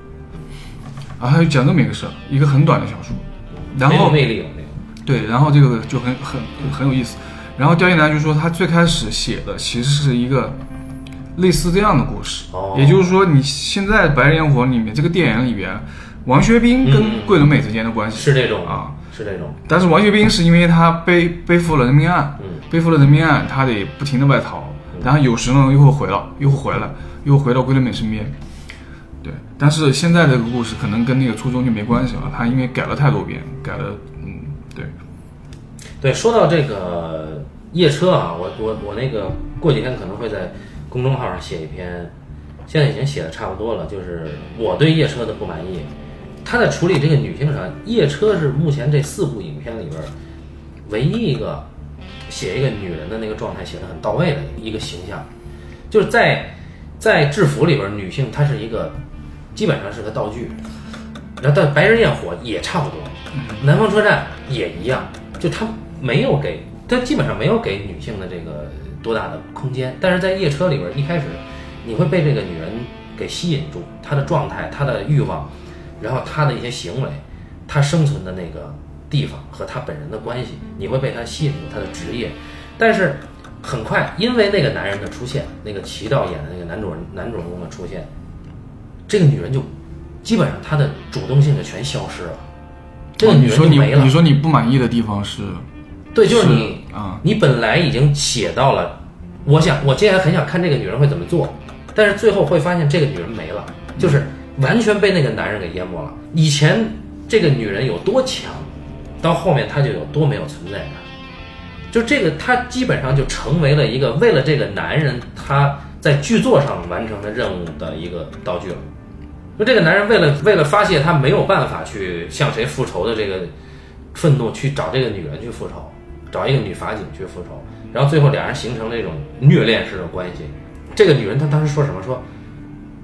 然后他就讲这么一个事儿，一个很短的小说，然后魅力，这个，对，然后这个就很很很有意思。然后刁亦男就说，他最开始写的其实是一个类似这样的故事，哦。也就是说，你现在《白日焰火》里面这个电影里边，王学兵嗯跟桂纶镁之间的关系。是这种啊，，是这种，但是王学兵是因为他背背负了人命案，嗯。背负了人命案，他得不停的外逃，然后有时呢又会回了，又会回来，又回到桂纶镁身边。对，但是现在这个故事可能跟那个初衷就没关系了，他因为改了太多遍，改了，嗯，对，对，说到这个夜车啊，我我我那个过几天可能会在公众号上写一篇，现在已经写的差不多了，就是我对夜车的不满意。他在处理这个女性上，夜车是目前这四部影片里边唯一一个写一个女人的那个状态写得很到位的一个形象，就是在在制服里边，女性她是一个基本上是个道具，然后但白日焰火也差不多，南方车站也一样，就他没有给，他基本上没有给女性的这个多大的空间。但是在夜车里边，一开始你会被这个女人给吸引住，她的状态、她的欲望，然后他的一些行为，他生存的那个地方和他本人的关系，你会被他吸引住，他的职业。但是很快，因为那个男人的出现，那个齐道演的那个男主人男主人公的出现，这个女人就基本上她的主动性就全消失了。这个女人就没了。你说你不满意的地方是，对，就是是你啊你本来已经写到了，我想我接下来很想看这个女人会怎么做，但是最后会发现这个女人没了，就是完全被那个男人给淹没了。以前这个女人有多强，到后面她就有多没有存在感。就这个，她基本上就成为了一个为了这个男人他在剧作上完成的任务的一个道具了。就这个男人为了为了发泄他没有办法去向谁复仇的这个愤怒，去找这个女人去复仇，找一个女法警去复仇，然后最后俩人形成了一种虐恋式的关系。这个女人她当时说什么？说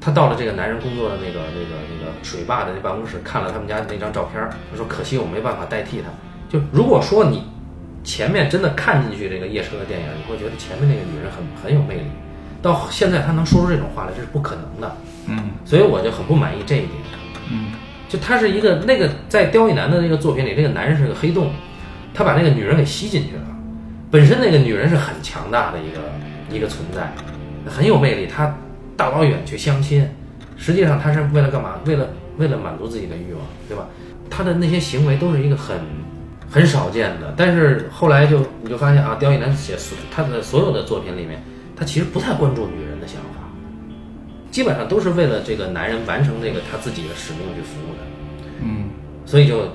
她到了这个男人工作的那个那个那个水坝的那办公室，看了他们家那张照片儿，她说可惜我没办法代替他。就如果说你前面真的看进去这个夜车的电影，你会觉得前面那个女人很很有魅力。到现在他能说出这种话来，这是不可能的。嗯所以我就很不满意这一点。嗯就他是一个那个在刁亦男的那个作品里，那个男人是个黑洞，他把那个女人给吸进去了。本身那个女人是很强大的一个一个存在，很有魅力。她大老远去相亲，实际上他是为了干嘛？为了为了满足自己的欲望，对吧？他的那些行为都是一个很很少见的。但是后来就你就发现啊，刁亦男写他的所有的作品里面，他其实不太关注女人的想法。基本上都是为了这个男人完成这个他自己的使命去服务的，嗯所以就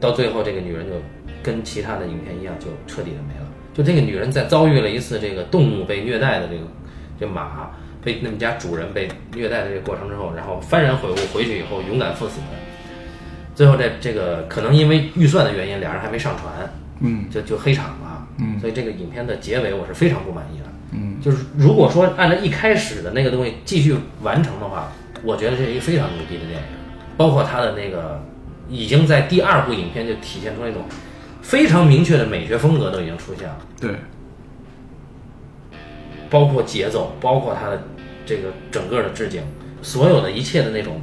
到最后这个女人就跟其他的影片一样，就彻底的没了。就这个女人在遭遇了一次这个动物被虐待的这个这马被那么家主人被虐待的这个过程之后，然后幡然悔悟，回去以后勇敢赴死。最后这这个可能因为预算的原因，俩人还没上船，嗯就就黑场了。嗯所以这个影片的结尾我是非常不满意的。嗯就是如果说按照一开始的那个东西继续完成的话，我觉得这是一个非常牛逼的电影，包括他的那个已经在第二部影片就体现出那种非常明确的美学风格都已经出现了，对，包括节奏，包括它的这个整个的置景，所有的一切的那种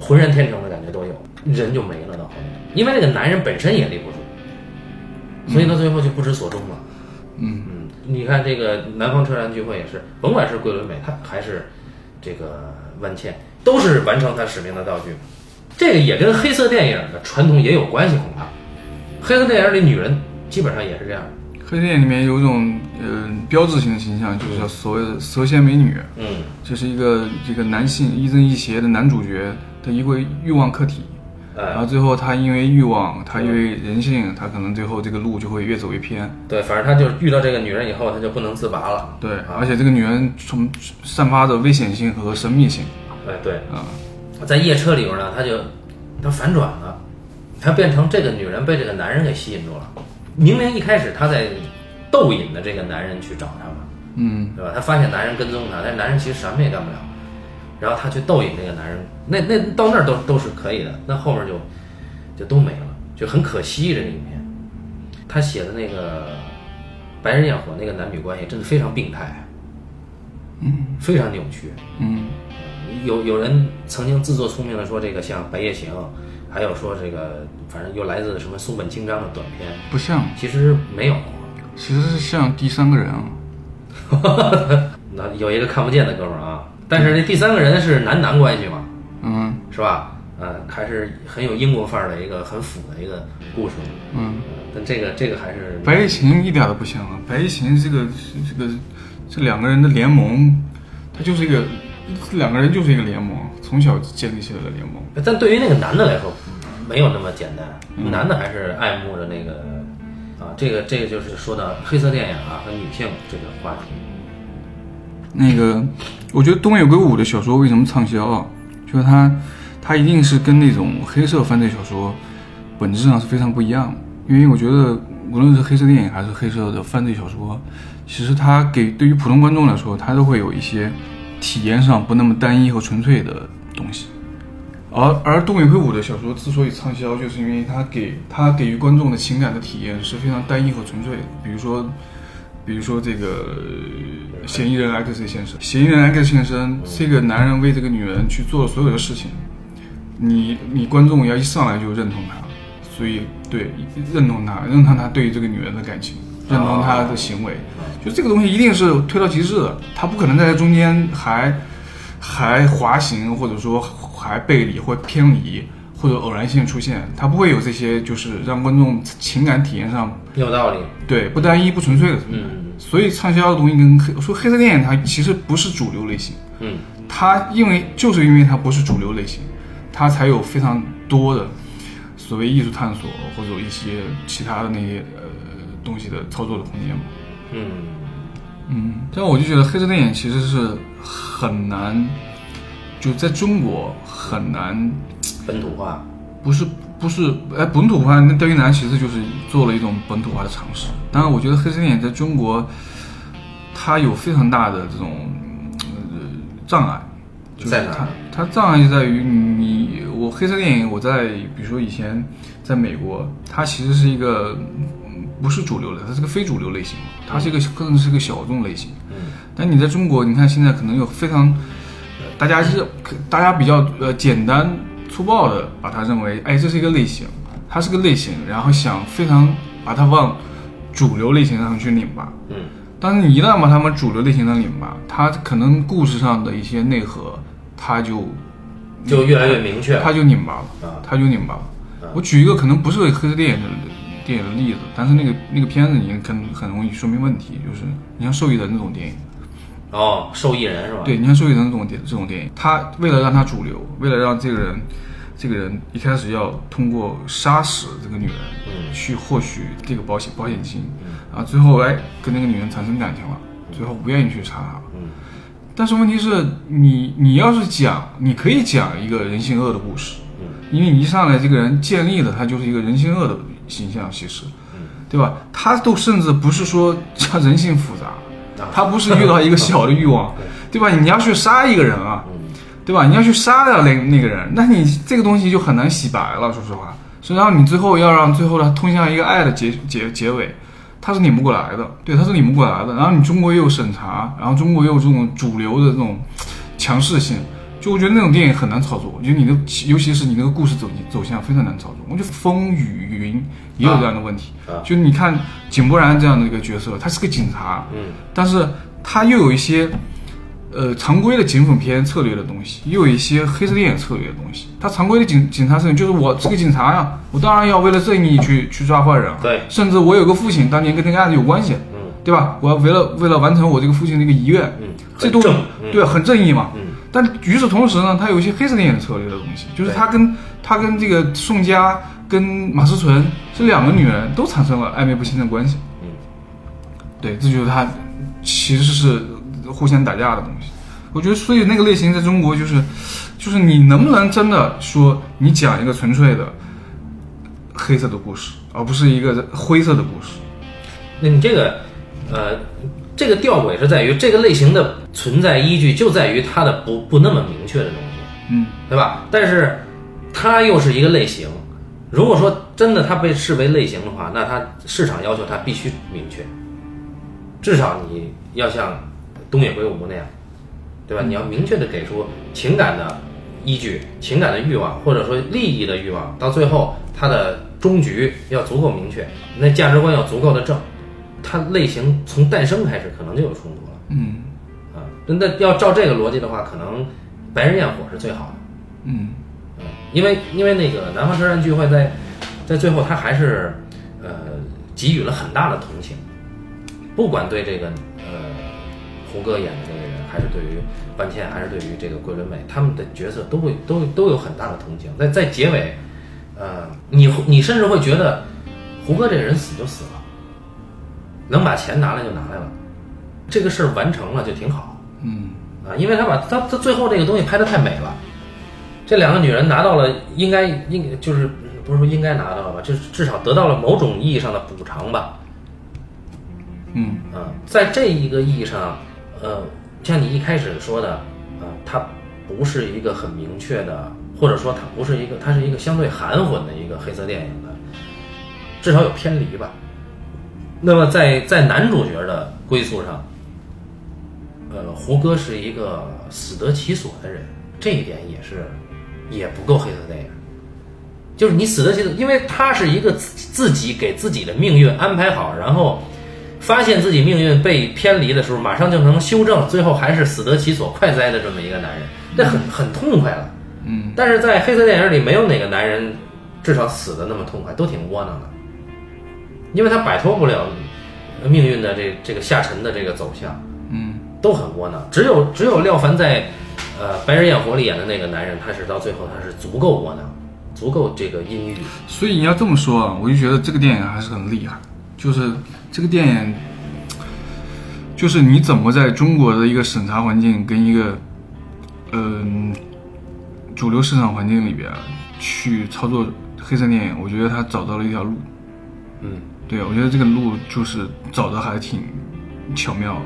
浑然天成的感觉都有，人就没了到后面，因为那个男人本身也立不住，所以到最后就不知所终了。嗯嗯，你看这个南方车站聚会也是，甭管是桂纶镁，他还是这个万茜，都是完成他使命的道具。这个也跟黑色电影的传统也有关系，恐怕黑色电影里女人基本上也是这样。黑电影里面有一种呃标志性的形象，就是叫所谓的蛇蝎美女，嗯这是一个这个男性亦正亦邪的男主角的一个欲望课题。哎，然后最后他因为欲望，他因为人性，他可能最后这个路就会越走越偏。对，反正他就遇到这个女人以后，他就不能自拔了。对，而且这个女人从散发着危险性和神秘性。哎，对，啊，在夜车里边呢，他就他反转了，他变成这个女人被这个男人给吸引住了。明明一开始他在逗引的这个男人去找他嘛，嗯，对吧？他发现男人跟踪他，但是男人其实什么也干不了，然后他去逗引这个男人，那那到那儿都都是可以的，那后面就就都没了，就很可惜这个影片。他写的那个《白日焰火》那个男女关系真的非常病态，嗯，非常扭曲，嗯，有有人曾经自作聪明的说这个像《白夜行》，还有说这个反正又来自什么松本清张的短片，不像，其实没有。其实是像第三个人啊。那有一个看不见的哥们儿啊，但是这第三个人是男男关系嘛，嗯是吧？呃，还是很有英国范儿的一个很腐的一个故事。嗯，但这个这个还是白夜行一点都不像啊！白夜行这个这个这两个人的联盟，它就是一个这两个人就是一个联盟，从小建立起来的联盟。但对于那个男的来说，没有那么简单。男的还是爱慕着那个啊，这个这个就是说到黑色电影啊和女性这个话题。那个，我觉得东野圭吾的小说为什么畅销啊？就是他，他一定是跟那种黑色犯罪小说本质上是非常不一样的。因为我觉得，无论是黑色电影还是黑色的犯罪小说，其实它给对于普通观众来说，它都会有一些体验上不那么单一和纯粹的东西。而而东野圭吾的小说之所以畅销，就是因为他给他给予观众的情感的体验是非常单一和纯粹的。比如说，比如说这个嫌疑人 X 先生，嫌疑人 X 先生，这个男人为这个女人去做了所有的事情，你你观众要一上来就认同他，所以对认同他，认同他对于这个女人的感情，认同他的行为，就这个东西一定是推到极致的，他不可能在中间还还滑行，或者说还背离或偏离。或者偶然性出现，他不会有这些，就是让观众情感体验上有道理。对不单一、不纯粹的存在。嗯所以畅销的东西跟黑说黑色电影它其实不是主流类型，嗯它因为就是因为它不是主流类型，它才有非常多的所谓艺术探索或者一些其他的那些呃东西的操作的空间嘛。嗯嗯，这样我就觉得黑色电影其实是很难，就在中国很难，本土化。不是不是，哎，本土化那钓鱼男其实就是做了一种本土化的尝试。当然，我觉得黑色电影在中国，它有非常大的这种呃障碍，就是它在哪儿它障碍就在于你我黑色电影我在比如说以前在美国，它其实是一个嗯不是主流的，它是个非主流类型，它是一个更是个小众类型。嗯但你在中国，你看现在可能有非常，呃大家是大家比较呃简单粗暴的把它认为，哎，这是一个类型，它是个类型，然后想非常把它往主流类型上去拧巴。嗯但是你一旦把它们主流类型上拧巴，它可能故事上的一些内核，它就就越来越明确了。它就拧巴了啊，它就拧巴了。我举一个可能不是黑色电影的电影的例子，但是那个那个片子你很很容易说明问题，就是你像《受益人》这种电影。哦，受益人是吧？对，你像《受益人》这种电这种电影，他为了让他主流，为了让这个人，这个人一开始要通过杀死这个女人，嗯去获取这个保险保险金，啊，最后哎跟那个女人产生感情了，最后不愿意去杀她了。嗯但是问题是你你要是讲，你可以讲一个人性恶的故事，嗯因为你一上来这个人建立的他就是一个人性恶的形象，其实，嗯对吧？他都甚至不是说 像人性复杂，啊他不是遇到一个小的欲望，对吧？你要去杀一个人啊，嗯对吧？你要去杀掉那那个人，那你这个东西就很难洗白了，说实话。所以然后你最后要让最后呢通向一个爱的结结结尾，他是拧不过来的，对，他是拧不过来的。然后你中国又有审查，然后中国又有这种主流的这种强势性，就我觉得那种电影很难操作。我觉得你的，尤其是你那个故事走走向非常难操作。我觉得风雨云也有这样的问题，啊就你看井柏然这样的一个角色，他是个警察，嗯但是他又有一些呃常规的警匪片策略的东西，又有一些黑色电影策略的东西。他常规的警警察是，就是我是个警察呀，我当然要为了正义去去抓坏人啊。对甚至我有个父亲当年跟那个案子有关系，嗯对吧？我要为了为了完成我这个父亲的一个遗愿，嗯，这都。嗯对很正义嘛。嗯但与此同时呢，他有一些黑色电影策略的东西，就是对他跟他跟这个宋佳跟马思纯这两个女人都产生了暧昧不清的关系。嗯，对，这就是他其实是互相打架的东西。我觉得，所以那个类型在中国就是，就是你能不能真的说你讲一个纯粹的黑色的故事，而不是一个灰色的故事。那你这个，呃，这个吊诡是在于这个类型的存在依据就在于它的不不那么明确的东西，嗯对吧？但是它又是一个类型，如果说真的它被视为类型的话，那它市场要求它必须明确，至少你要像东野圭吾那样，对吧？你要明确的给出情感的依据、情感的欲望，或者说利益的欲望，到最后它的终局要足够明确，那价值观要足够的正，它类型从诞生开始可能就有冲突了嗯啊。那要照这个逻辑的话，可能白日焰火是最好的。嗯嗯，因为因为那个南方车站聚会在在最后，他还是呃给予了很大的同情，不管对这个呃胡歌演的这个人，还是对于班茜，还是对于这个桂纶镁，他们的角色都会都都有很大的同情。在在结尾，呃，你你甚至会觉得胡歌这个人死就死了，能把钱拿来就拿来了，这个事儿完成了就挺好。嗯啊，因为他把他他最后这个东西拍得太美了，这两个女人拿到了应该应就是不是说应该拿到了吧，就是至少得到了某种意义上的补偿吧。嗯啊，在这一个意义上，呃，像你一开始说的，呃，它不是一个很明确的，或者说它不是一个，它是一个相对含混的一个黑色电影的，至少有偏离吧。那么在在男主角的归宿上，呃，胡歌是一个死得其所的人，这一点也是也不够黑色电影。就是你死得其所，因为他是一个自自己给自己的命运安排好，然后发现自己命运被偏离的时候，马上就能修正，最后还是死得其所，快哉的这么一个男人，那很很痛快了。嗯但是在黑色电影里，没有哪个男人至少死的那么痛快，都挺窝囊的，因为他摆脱不了命运的这这个下沉的这个走向，嗯都很窝囊。只有只有廖凡在呃《白日焰火》里演的那个男人，他是到最后他是足够窝囊，足够这个阴郁。所以你要这么说啊，我就觉得这个电影还是很厉害。就是这个电影，就是你怎么在中国的一个审查环境跟一个嗯、主流市场环境里边啊去操作黑色电影，我觉得他找到了一条路。嗯，对，我觉得这个路就是走的还挺巧妙的，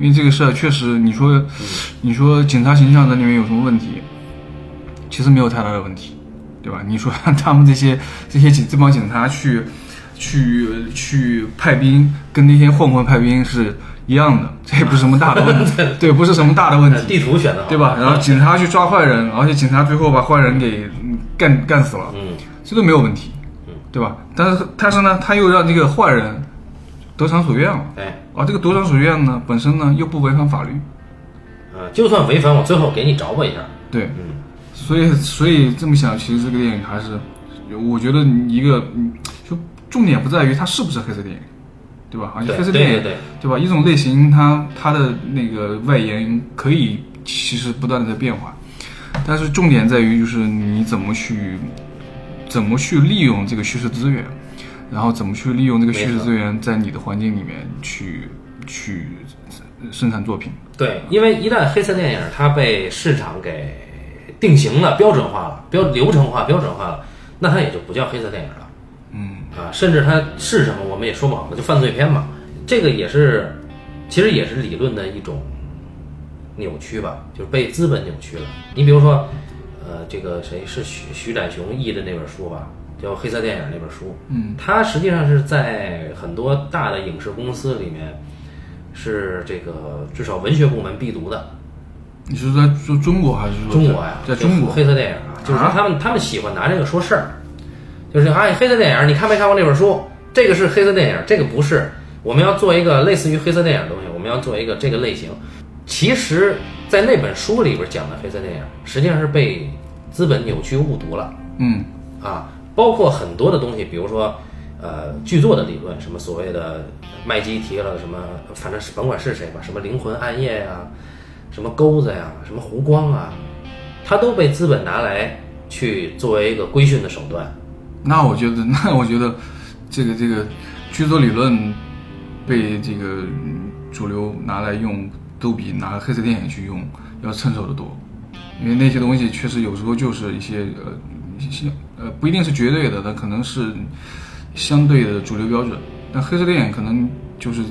因为这个事儿确实，你说，你说警察形象在里面有什么问题？其实没有太大的问题，对吧？你说 他们这些这些警这帮警察去去去派兵，跟那些混混派兵是一样的，这也不是什么大的问题，对，不是什么大的问题，地图选的好，对吧？然后警察去抓坏人，而且警察最后把坏人给嗯干干死了，嗯这都没有问题，对吧？但是但是呢，他又让这个坏人得偿所愿了，哎，啊，这个得偿所愿呢，本身呢又不违反法律，呃，就算违反，我最后给你着吧一下。对，嗯所以所以这么想，其实这个电影还是，我觉得一个嗯就重点不在于它是不是黑色电影，对吧？而且黑色电影对对对，对吧？一种类型它它的那个外延可以其实不断的在变化，但是重点在于就是你怎么去怎么去利用这个叙事资源，然后怎么去利用这个叙事资源在你的环境里面去去生产作品。对，因为一旦黑色电影它被市场给定型了、标准化了、标流程化、标准化了，那它也就不叫黑色电影了。嗯啊，甚至它是什么我们也说不好了，就犯罪片嘛。这个也是，其实也是理论的一种扭曲吧，就是被资本扭曲了。你比如说，呃，这个谁是徐徐展雄译的那本书吧，叫《黑色电影》那本书，嗯，它实际上是在很多大的影视公司里面是这个至少文学部门必读的。你是在说中国还是说中国呀，在中国黑色电影啊，就是说啊他们他们喜欢拿这个说事儿，就是哎，黑色电影，你看没看过那本书？这个是黑色电影，这个不是。我们要做一个类似于黑色电影的东西，我们要做一个这个类型。其实，在那本书里边讲的黑色电影，实际上是被资本扭曲误读了嗯啊，包括很多的东西，比如说。呃，剧作的理论，什么所谓的麦基提了什么，反正是甭管是谁吧，什么灵魂暗夜呀、什么钩子呀、什么弧光啊，它都被资本拿来去作为一个规训的手段。那我觉得，那我觉得，这个这个剧作理论被这个嗯主流拿来用，都比拿黑色电影去用要趁手的多。因为那些东西确实有时候就是一些呃一些呃不一定是绝对的，但可能是相对的主流标准。但黑色电影可能就是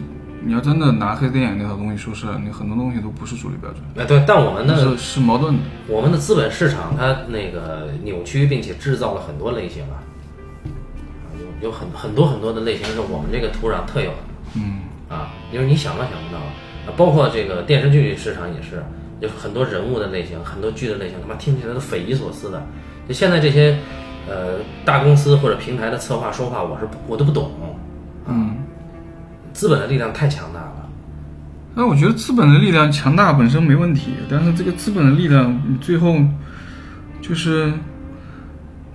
你要真的拿黑色电影那套东西说事儿，你很多东西都不是主流标准，哎，对，但我们的是是矛盾的。我们的资本市场它那个扭曲，并且制造了很多类型啊，啊有有很很多很多的类型是我们这个土壤特有的。嗯啊，因为你想都想不到，啊，包括这个电视剧市场也是，有很多人物的类型，很多剧的类型，他妈听起来都匪夷所思的。就现在这些，呃，大公司或者平台的策划说话，我是我都不懂，嗯。资本的力量太强大了。那我觉得资本的力量强大本身没问题，但是这个资本的力量，你最后就是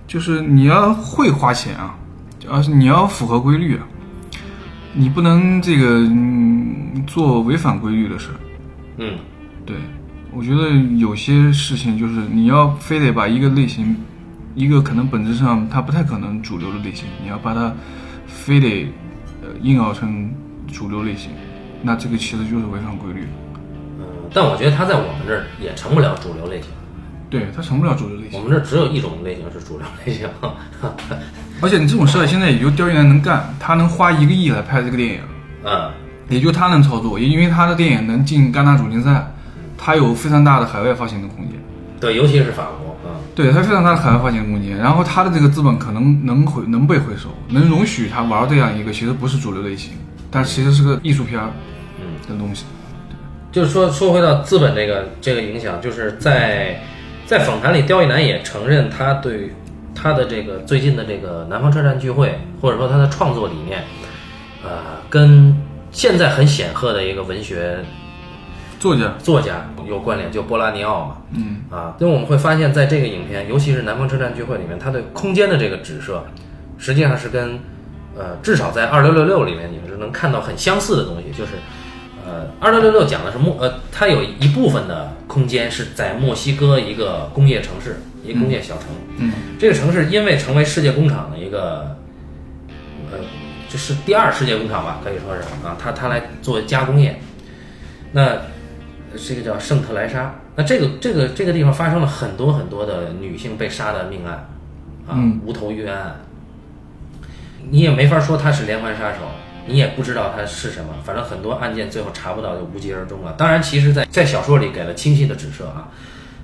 就是你要会花钱啊，而是你要符合规律啊，你不能这个、嗯、做违反规律的事儿。嗯，对，我觉得有些事情就是你要非得把一个类型，一个可能本质上它不太可能主流的类型，你要把它非得呃硬熬成主流类型，那这个其实就是违反规律。嗯，但我觉得它在我们这儿也成不了主流类型，对，它成不了主流类型。我们这儿只有一种类型是主流类型。而且你这种事儿现在也就刁亦男能干，他能花一个亿来拍这个电影，嗯，也就他能操作，也因为他的电影能进戛纳主竞赛，他有非常大的海外发行的空间。对，尤其是法国，嗯，对他非常大的海外发行空间，然后他的这个资本可能能回能被回收，能容许他玩这样一个其实不是主流类型，但其实是个艺术片儿嗯的东西。就是说说回到资本这个这个影响，就是在在访谈里，刁亦男也承认他对他的这个最近的这个南方车站聚会，或者说他的创作理念，呃，跟现在很显赫的一个文学作家，作家。有关联，就波拉尼奥嘛，嗯。啊，因为我们会发现，在这个影片，尤其是南方车站聚会里面，他对空间的这个指涉，实际上是跟呃，至少在二六六六里面，你是能看到很相似的东西，就是呃，二六六六讲的是墨呃，它有一部分的空间是在墨西哥一个工业城市，一个工业小城，嗯这个城市因为成为世界工厂的一个，呃，就是第二世界工厂吧，可以说是啊，它它来做加工业。那这个叫圣特莱莎，那这个这个这个地方发生了很多很多的女性被杀的命案，啊，嗯无头冤案。你也没法说他是连环杀手，你也不知道他是什么，反正很多案件最后查不到就无疾而终了。当然，其实在，在小说里给了清晰的指涉啊，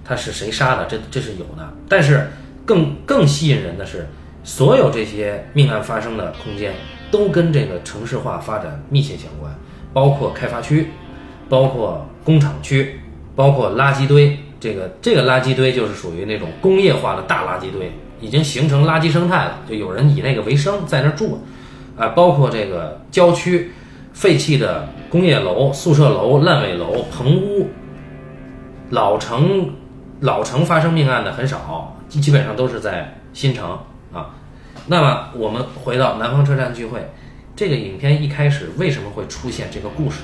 他是谁杀的，这这是有的。但是更更吸引人的是，所有这些命案发生的空间都跟这个城市化发展密切相关，包括开发区，包括工厂区，包括垃圾堆。这个这个垃圾堆就是属于那种工业化的大垃圾堆，已经形成垃圾生态了，就有人以那个为生，在那儿住，啊，包括这个郊区废弃的工业楼、宿舍楼、烂尾楼、棚屋，老城老城发生命案的很少，基本上都是在新城啊。那么我们回到南方车站聚会，这个影片一开始为什么会出现这个故事？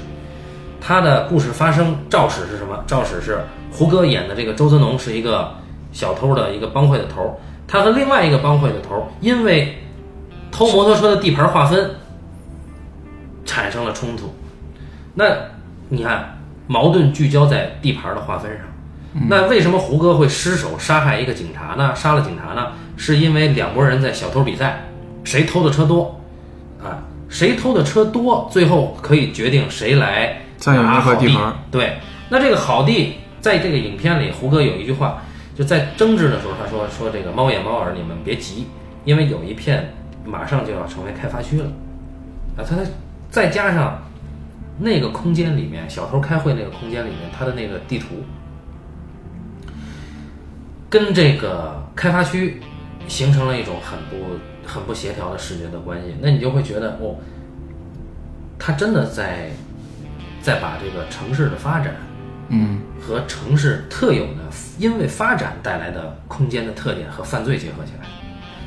它的故事发生肇始是什么？肇始是胡歌演的这个周泽农是一个小偷的一个帮会的头，他和另外一个帮会的头因为偷摩托车的地盘划分产生了冲突。那你看，矛盾聚焦在地盘的划分上。那为什么胡歌会失手杀害一个警察呢？杀了警察呢？是因为两拨人在小偷比赛，谁偷的车多啊？谁偷的车多，最后可以决定谁来占有好地盘儿。对，那这个好地，在这个影片里，胡歌有一句话，就在争执的时候，他说说这个猫眼猫耳，你们别急，因为有一片马上就要成为开发区了，啊，它再加上那个空间里面，小偷开会那个空间里面，它的那个地图，跟这个开发区形成了一种很不很不协调的视觉的关系，那你就会觉得哦，他真的在在把这个城市的发展嗯和城市特有的因为发展带来的空间的特点和犯罪结合起来。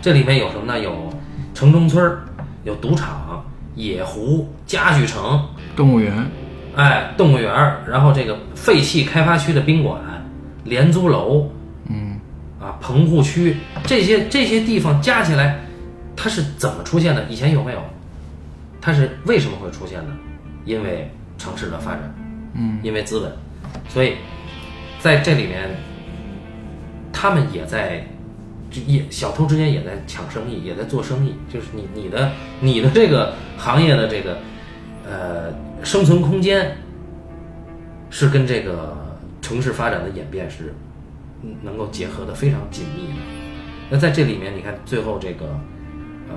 这里面有什么呢？有城中村儿，有赌场、野湖、家具城，动物园，哎，动物园，然后这个废弃开发区的宾馆、廉租楼，嗯。啊，棚户区。这些这些地方加起来，它是怎么出现的？以前有没有？它是为什么会出现的？因为城市的发展，嗯。因为资本，所以在这里面，他们也在，就也小偷之间也在抢生意，也在做生意。就是你你的你的这个行业的这个呃生存空间，是跟这个城市发展的演变是能够结合的非常紧密的。那在这里面，你看最后这个呃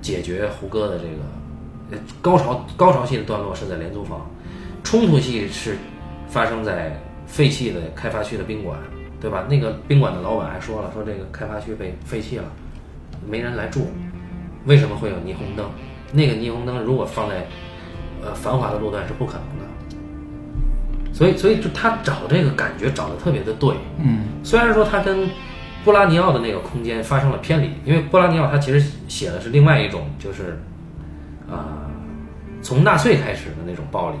解决胡歌的这个高潮高潮戏的段落是在廉租房，冲突戏是发生在废弃的开发区的宾馆，对吧？那个宾馆的老板还说了，说这个开发区被废弃了，没人来住，为什么会有霓虹灯？那个霓虹灯如果放在呃繁华的路段是不可能的。所以，所以就他找这个感觉找的特别的对，嗯虽然说他跟波拉尼奥的那个空间发生了偏离，因为波拉尼奥他其实写的是另外一种，就是啊、从纳粹开始的那种暴力，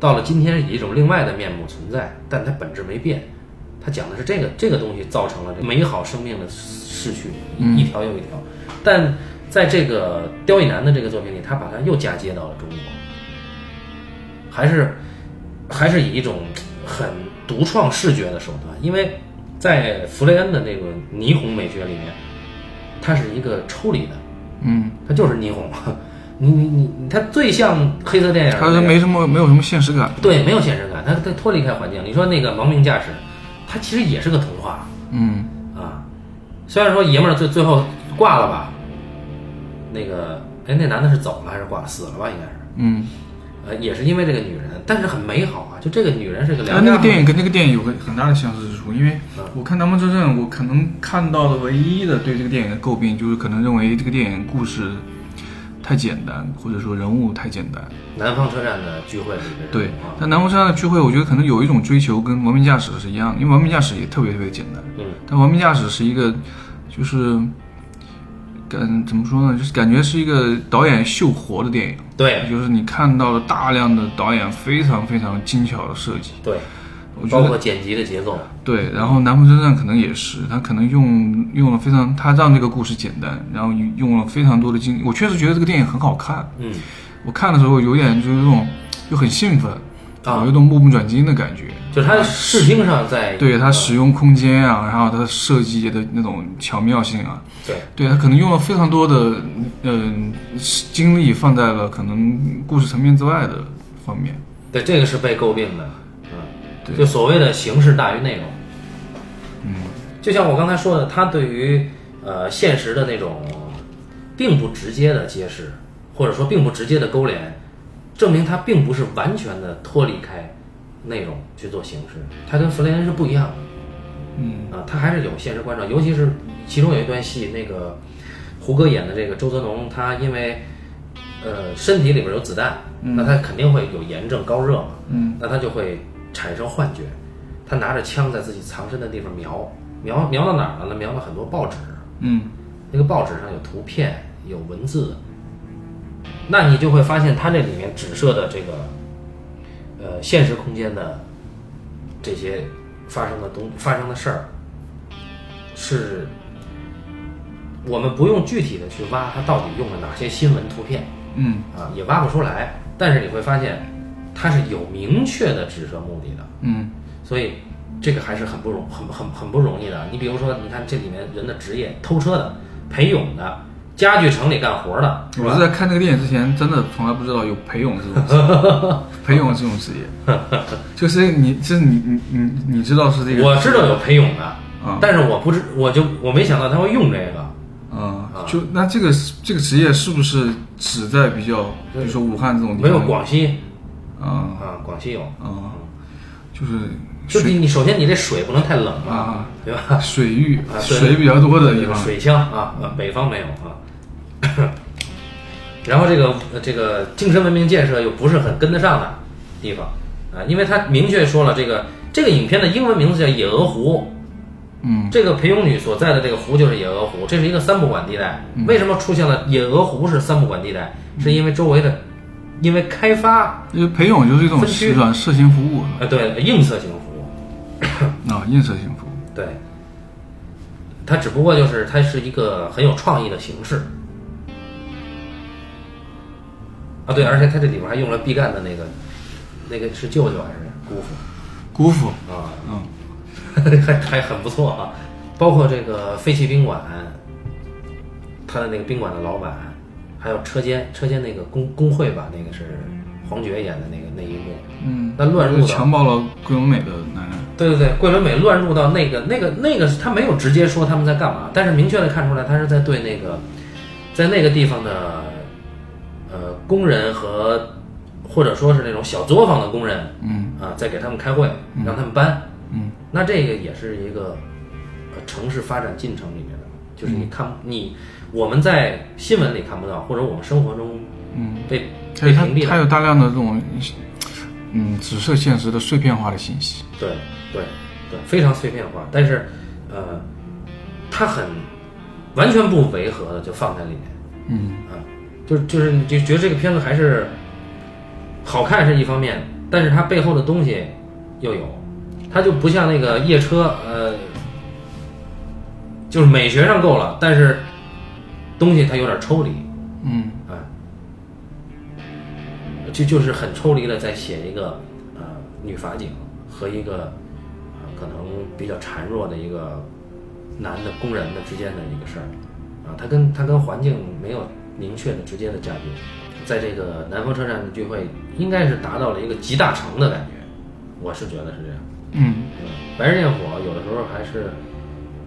到了今天以一种另外的面目存在，但它本质没变。他讲的是这个这个东西造成了这美好生命的逝去，嗯一条又一条。但在这个刁亦男的这个作品里，他把它又嫁接到了中国，还是还是以一种很独创视觉的手段，因为在弗雷恩的那个霓虹美学里面，它是一个抽离的，嗯，它就是霓虹。你你你你，它最像黑色电影的那个，他是没什么没有什么现实感。对，没有现实感，它它脱离开环境。你说那个亡命驾驶，它其实也是个童话嗯啊。虽然说爷们儿最最后挂了吧，那个哎，那男的是走了还是挂了？死了吧，应该是。嗯，呃，也是因为这个女人，但是很美好啊。就这个女人是个但良家那个电影跟那个电影有个很大的相似之处，因为嗯我看《南方车站》，我可能看到的唯一的对这个电影的诟病，就是可能认为这个电影故事太简单，或者说人物太简单。南方车站的聚会里面。对啊，但南方车站的聚会，我觉得可能有一种追求跟《文明驾驶》是一样的，因为《文明驾驶》也特别特别简单，嗯。但《文明驾驶》是一个就是感怎么说呢，就是感觉是一个导演秀活的电影。对。就是你看到了大量的导演非常非常精巧的设计，对，我觉得包括剪辑的节奏，对。然后《南方车站》可能也是，他可能用用了非常，他让这个故事简单，然后用了非常多的精。我确实觉得这个电影很好看，嗯我看的时候有点就是那种就很兴奋，啊有一种目不转睛的感觉。就是它视听上在对它使用空间啊，然后它设计的那种巧妙性啊，对对他可能用了非常多的嗯、精力放在了可能故事层面之外的方面。对，这个是被诟病的，就所谓的形式大于内容。嗯，就像我刚才说的，他对于呃现实的那种并不直接的揭示，或者说并不直接的勾连，证明他并不是完全的脱离开内容去做形式，他跟弗雷恩是不一样的。嗯。啊，他还是有现实关照，尤其是其中有一段戏，那个胡歌演的这个周泽农，他因为呃身体里边有子弹，那他肯定会有炎症高热嘛，嗯。那他就会产生幻觉，他拿着枪在自己藏身的地方瞄，瞄瞄到哪儿了呢？瞄到很多报纸，嗯。那个报纸上有图片有文字，那你就会发现他这里面指涉的这个呃现实空间的这些发生的东发生的事儿，是我们不用具体的去挖它到底用了哪些新闻图片嗯啊，也挖不出来，但是你会发现它是有明确的指涉目的的。嗯所以这个还是很不容很很很不容易的。你比如说，你看这里面人的职业，偷车的、陪泳的、家具城里干活的，我是在看这个电影之前，真的从来不知道有裴勇这种职业 裴勇这种职业，就是你，就是你，你，你，你知道是这个？我知道有陪泳的，啊但是我不知，我就我没想到他会用这个。啊，就那这个这个职业是不是只在比较，比如说武汉这种地方没？有广西啊啊，广西有。啊，就是就你你首先你这水不能太冷嘛啊，对吧？水域啊，水比较多的地方，水乡啊，呃北方没有啊。然后这个呃这个精神文明建设又不是很跟得上的地方啊，因为他明确说了，这个这个影片的英文名字叫野鹅湖，嗯这个裴勇女所在的这个湖就是野鹅湖，这是一个三不管地带。为什么出现了野鹅湖是三不管地带？是因为周围的因为开发，因为裴勇就是一种软色情服务啊，对，映射型服务，啊，映射型服务。对，它只不过就是它是一个很有创意的形式。啊，对，而且它这里边还用了毕赣的那个，那个是舅舅还是姑父？姑父，啊？嗯，还还很不错啊，包括这个废弃宾馆，他的那个宾馆的老板，还有车间，车间那个工工会吧，那个是黄觉演的那个那一幕，嗯，那乱入强暴了桂纶镁的男人。对对对，桂纶镁乱入到那个那个那个，他没有直接说他们在干嘛，但是明确的看出来，他是在对那个在那个地方的呃工人和或者说是那种小作坊的工人嗯啊，在给他们开会，让他们搬。嗯那这个也是一个呃城市发展进程里面的，就是嗯你看你我们在新闻里看不到，或者我们生活中嗯，被被屏蔽了。它有大量的这种嗯紫色现实的碎片化的信息。对对对，非常碎片化，但是呃，它很完全不违和的就放在里面嗯啊，就就是你就觉得这个片子还是好看是一方面，但是它背后的东西又有，它就不像那个夜车，呃，就是美学上够了，但是东西它有点抽离。嗯。啊，就就是很抽离的在写一个呃女法警和一个呃可能比较孱弱的一个男的工人的之间的一个事儿。啊，他跟他跟环境没有明确的直接的价值，在这个南方车站的聚会应该是达到了一个集大成的感觉，我是觉得是这样。嗯。嗯，白日焰火有的时候还是，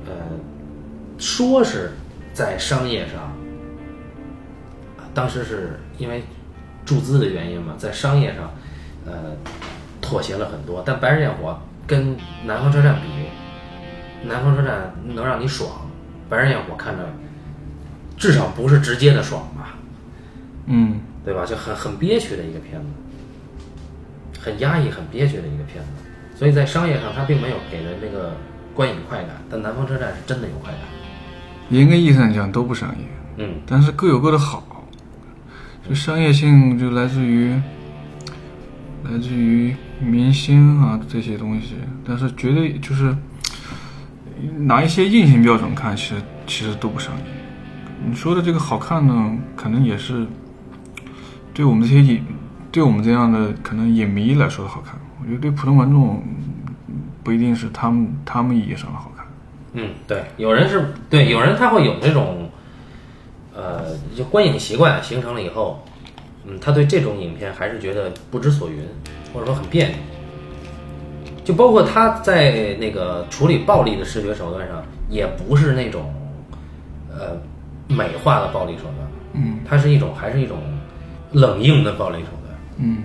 呃，说是在商业上，啊当时是因为注资的原因嘛，在商业上，呃，妥协了很多。但白日焰火跟南方车站比，南方车站能让你爽，白日焰火看着至少不是直接的爽吧，嗯对吧？就很很憋屈的一个片子，很压抑、很憋屈的一个片子。所以在商业上，它并没有给人这个观影快感，但南方车站是真的有快感。严格意义上讲都不商业，嗯，但是各有各的好。就商业性就来自于来自于明星啊这些东西，但是绝对就是拿一些硬性标准看，其实其实都不商业。你说的这个好看呢，可能也是对我们这些影，对我们这样的可能影迷来说的好看。我觉得对普通观众嗯不一定是他们他们意义上的好看。嗯，对，有人是对，有人他会有这种，呃，就观影习惯形成了以后，嗯，他对这种影片还是觉得不知所云，或者说很别扭。就包括他在那个处理暴力的视觉手段上，也不是那种，呃，美化的暴力手段，嗯它是一种还是一种冷硬的暴力手段。嗯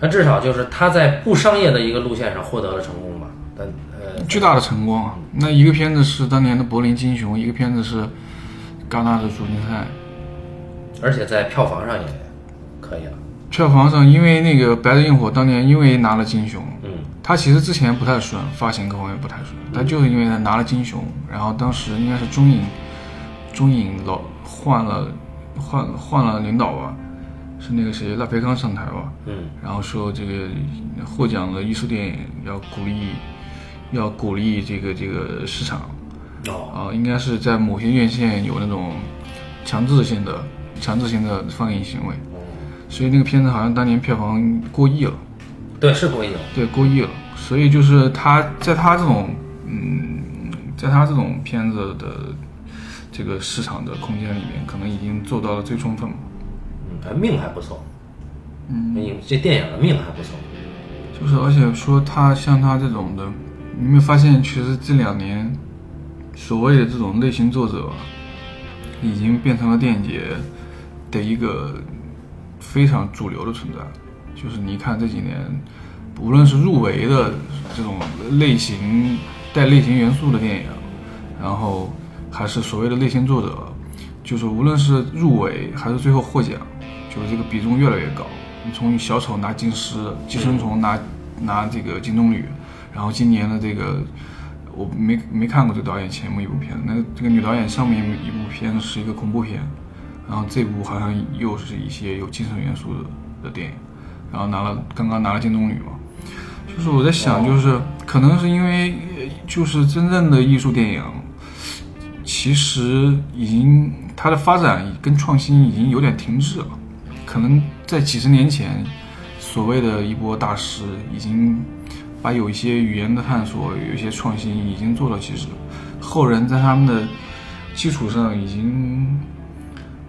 那至少就是他在不商业的一个路线上获得了成功吧。但呃，巨大的成功啊！那一个片子是当年的柏林金熊，一个片子是戛纳的主竞赛。而且在票房上也可以了。票房上，因为那个《白日焰火》当年因为拿了金熊，嗯它其实之前不太顺，发行各方面不太顺，但就是因为他拿了金熊，然后当时应该是中影，中影老换了换换了领导吧，是那个谁赖培刚上台吧，嗯然后说这个获奖的艺术电影要鼓励，要鼓励这个这个市场，哦啊、应该是在某些院线有那种强制性的强制性的放映行为，所以那个片子好像当年票房过亿了，对，是过亿了。对，过亿了。所以就是他在他这种嗯，在他这种片子的这个市场的空间里面，可能已经做到了最充分了。嗯，还命还不错。嗯，这电影的命还不错。就是而且说他像他这种的，你没有发现，其实这两年所谓的这种类型作者，已经变成了电影节的一个非常主流的存在。就是你看这几年，无论是入围的这种类型带类型元素的电影，然后还是所谓的类型作者，就是无论是入围还是最后获奖，就是这个比重越来越高。你从小丑拿金狮，寄生虫拿拿这个金棕榈，然后今年的这个我没没看过这导演前面一部片子，那这个女导演上面一部片是一个恐怖片，然后这部好像又是一些有精神元素的的电影，然后拿了刚刚拿了金棕榈嘛。就是我在想，就是可能是因为就是真正的艺术电影，其实已经它的发展跟创新已经有点停滞了。可能在几十年前，所谓的一波大师已经把有一些语言的探索、有一些创新已经做到极致了，后人在他们的基础上已经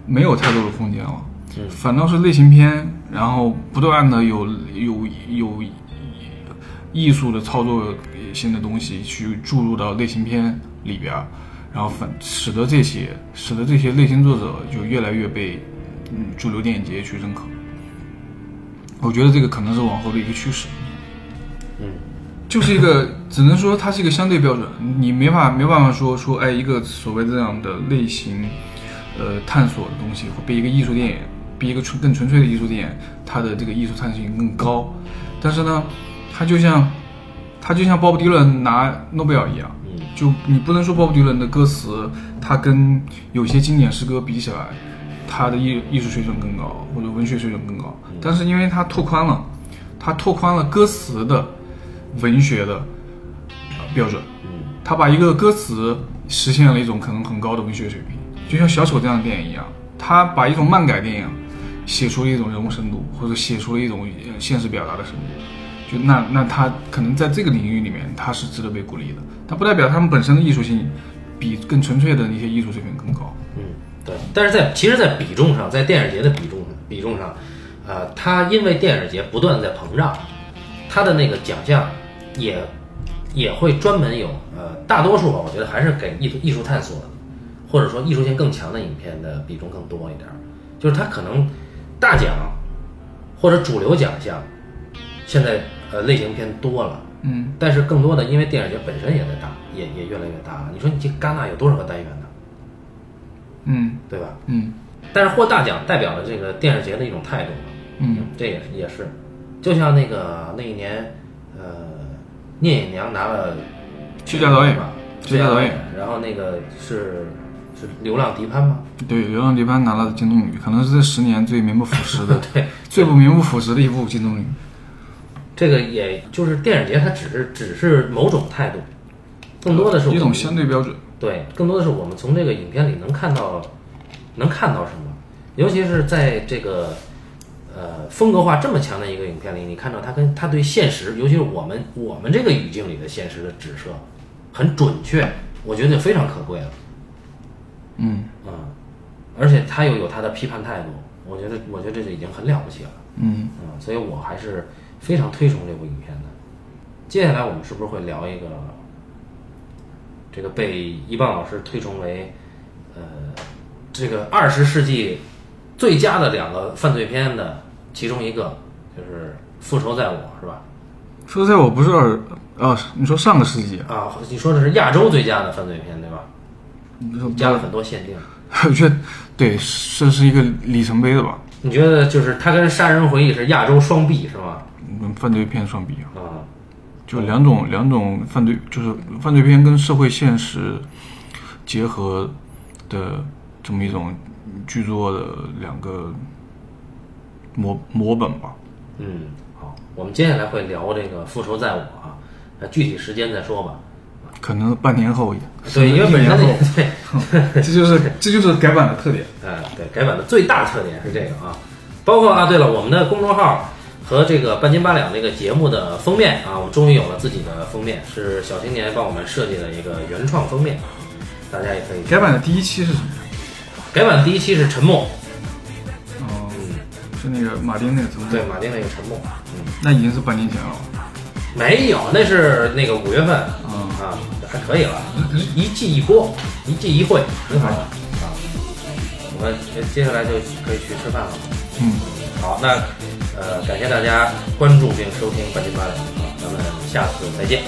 没有太多的空间了。反倒是类型片，然后不断的有有有艺术的操作性的东西去注入到类型片里边，然后反使得这些使得这些类型作者就越来越被嗯主流电影节去认可。我觉得这个可能是往后的一个趋势。嗯，就是一个，只能说它是一个相对标准，你没法没办法说说，哎，一个所谓这样的类型，呃，探索的东西，会比一个艺术电影，比一个纯更纯粹的艺术电影，它的这个艺术探索性更高。但是呢，它就像，它就像鲍勃迪伦拿诺贝尔一样，嗯就你不能说鲍勃迪伦的歌词，它跟有些经典诗歌比起来，它的艺艺术水准更高，或者文学水准更高。但是因为它拓宽了，它拓宽了歌词的文学的呃标准，他把一个歌词实现了一种可能很高的文学水平，就像小丑这样的电影一样，他把一种漫改电影写出了一种人物深度，或者写出了一种呃现实表达的深度。就那那他可能在这个领域里面，他是值得被鼓励的。但不代表他们本身的艺术性比更纯粹的那些艺术水平更高。嗯，对。但是在其实，在比重上，在电影节的比重比重上，呃，它因为电影节不断在膨胀，它的那个奖项也也会专门有呃，大多数吧，我觉得还是给艺术艺术探索的，或者说艺术性更强的影片的比重更多一点儿。就是它可能大奖或者主流奖项，现在呃类型片多了。嗯，但是更多的，因为电影节本身也在大，也也越来越大了。你说你这戛纳有多少个单元呢？嗯对吧？嗯但是获大奖代表了这个电影节的一种态度嘛，嗯，这也是也是，就像那个那一年，呃，聂隐娘拿了最佳导演吧，最佳导演，然后那个是是《流浪迪潘》吗？对，《流浪迪潘》拿了金棕榈，可能是这十年最名不副实的、对，最不名不副实的一部金棕榈。这个也就是电影节，它只是只是某种态度，更多的是一种相对标准。对，更多的是我们从这个影片里能看到，能看到什么，尤其是在这个呃风格化这么强的一个影片里，你看到他跟他对现实，尤其是我们我们这个语境里的现实的指涉很准确，我觉得非常可贵了。嗯嗯，而且他又有他的批判态度，我觉得我觉得这就已经很了不起了。嗯，嗯，所以我还是非常推崇这部影片的。接下来我们是不是会聊一个这个被一棒老师推崇为呃这个二十世纪最佳的两个犯罪片的其中一个，就是《复仇在我》是吧？复仇在，我不是二啊，你说上个世纪，啊，你说的是亚洲最佳的犯罪片对吧？加了很多限定。我觉得对，这是一个里程碑的吧？你觉得就是它跟《杀人回忆》是亚洲双璧是吗？跟犯罪片双臂啊，啊，就两种两种犯罪，就是犯罪片跟社会现实结合的这么一种剧作的两个模模本吧。嗯，好，我们接下来会聊这个《复仇在我》啊，那具体时间再说吧。可能半年后，对，因为本身对，这就是这就是改版的特点。哎，对，改版的最大特点是这个啊，包括啊，对了，我们的公众号和这个半斤八两这个节目的封面啊，我们终于有了自己的封面，是小青年帮我们设计的一个原创封面，大家也可以改版的第一期是什么？改版的第一期是沉默，哦，是那个马丁那个沉默？对，马丁那个沉默，嗯，那已经是半年前了。没有，那是那个五月份嗯啊，还可以了，一一季一播，一季一会，挺好的啊。我们接下来就可以去吃饭了。嗯，好，那呃，感谢大家关注并收听半斤八两啊，咱们下次再见。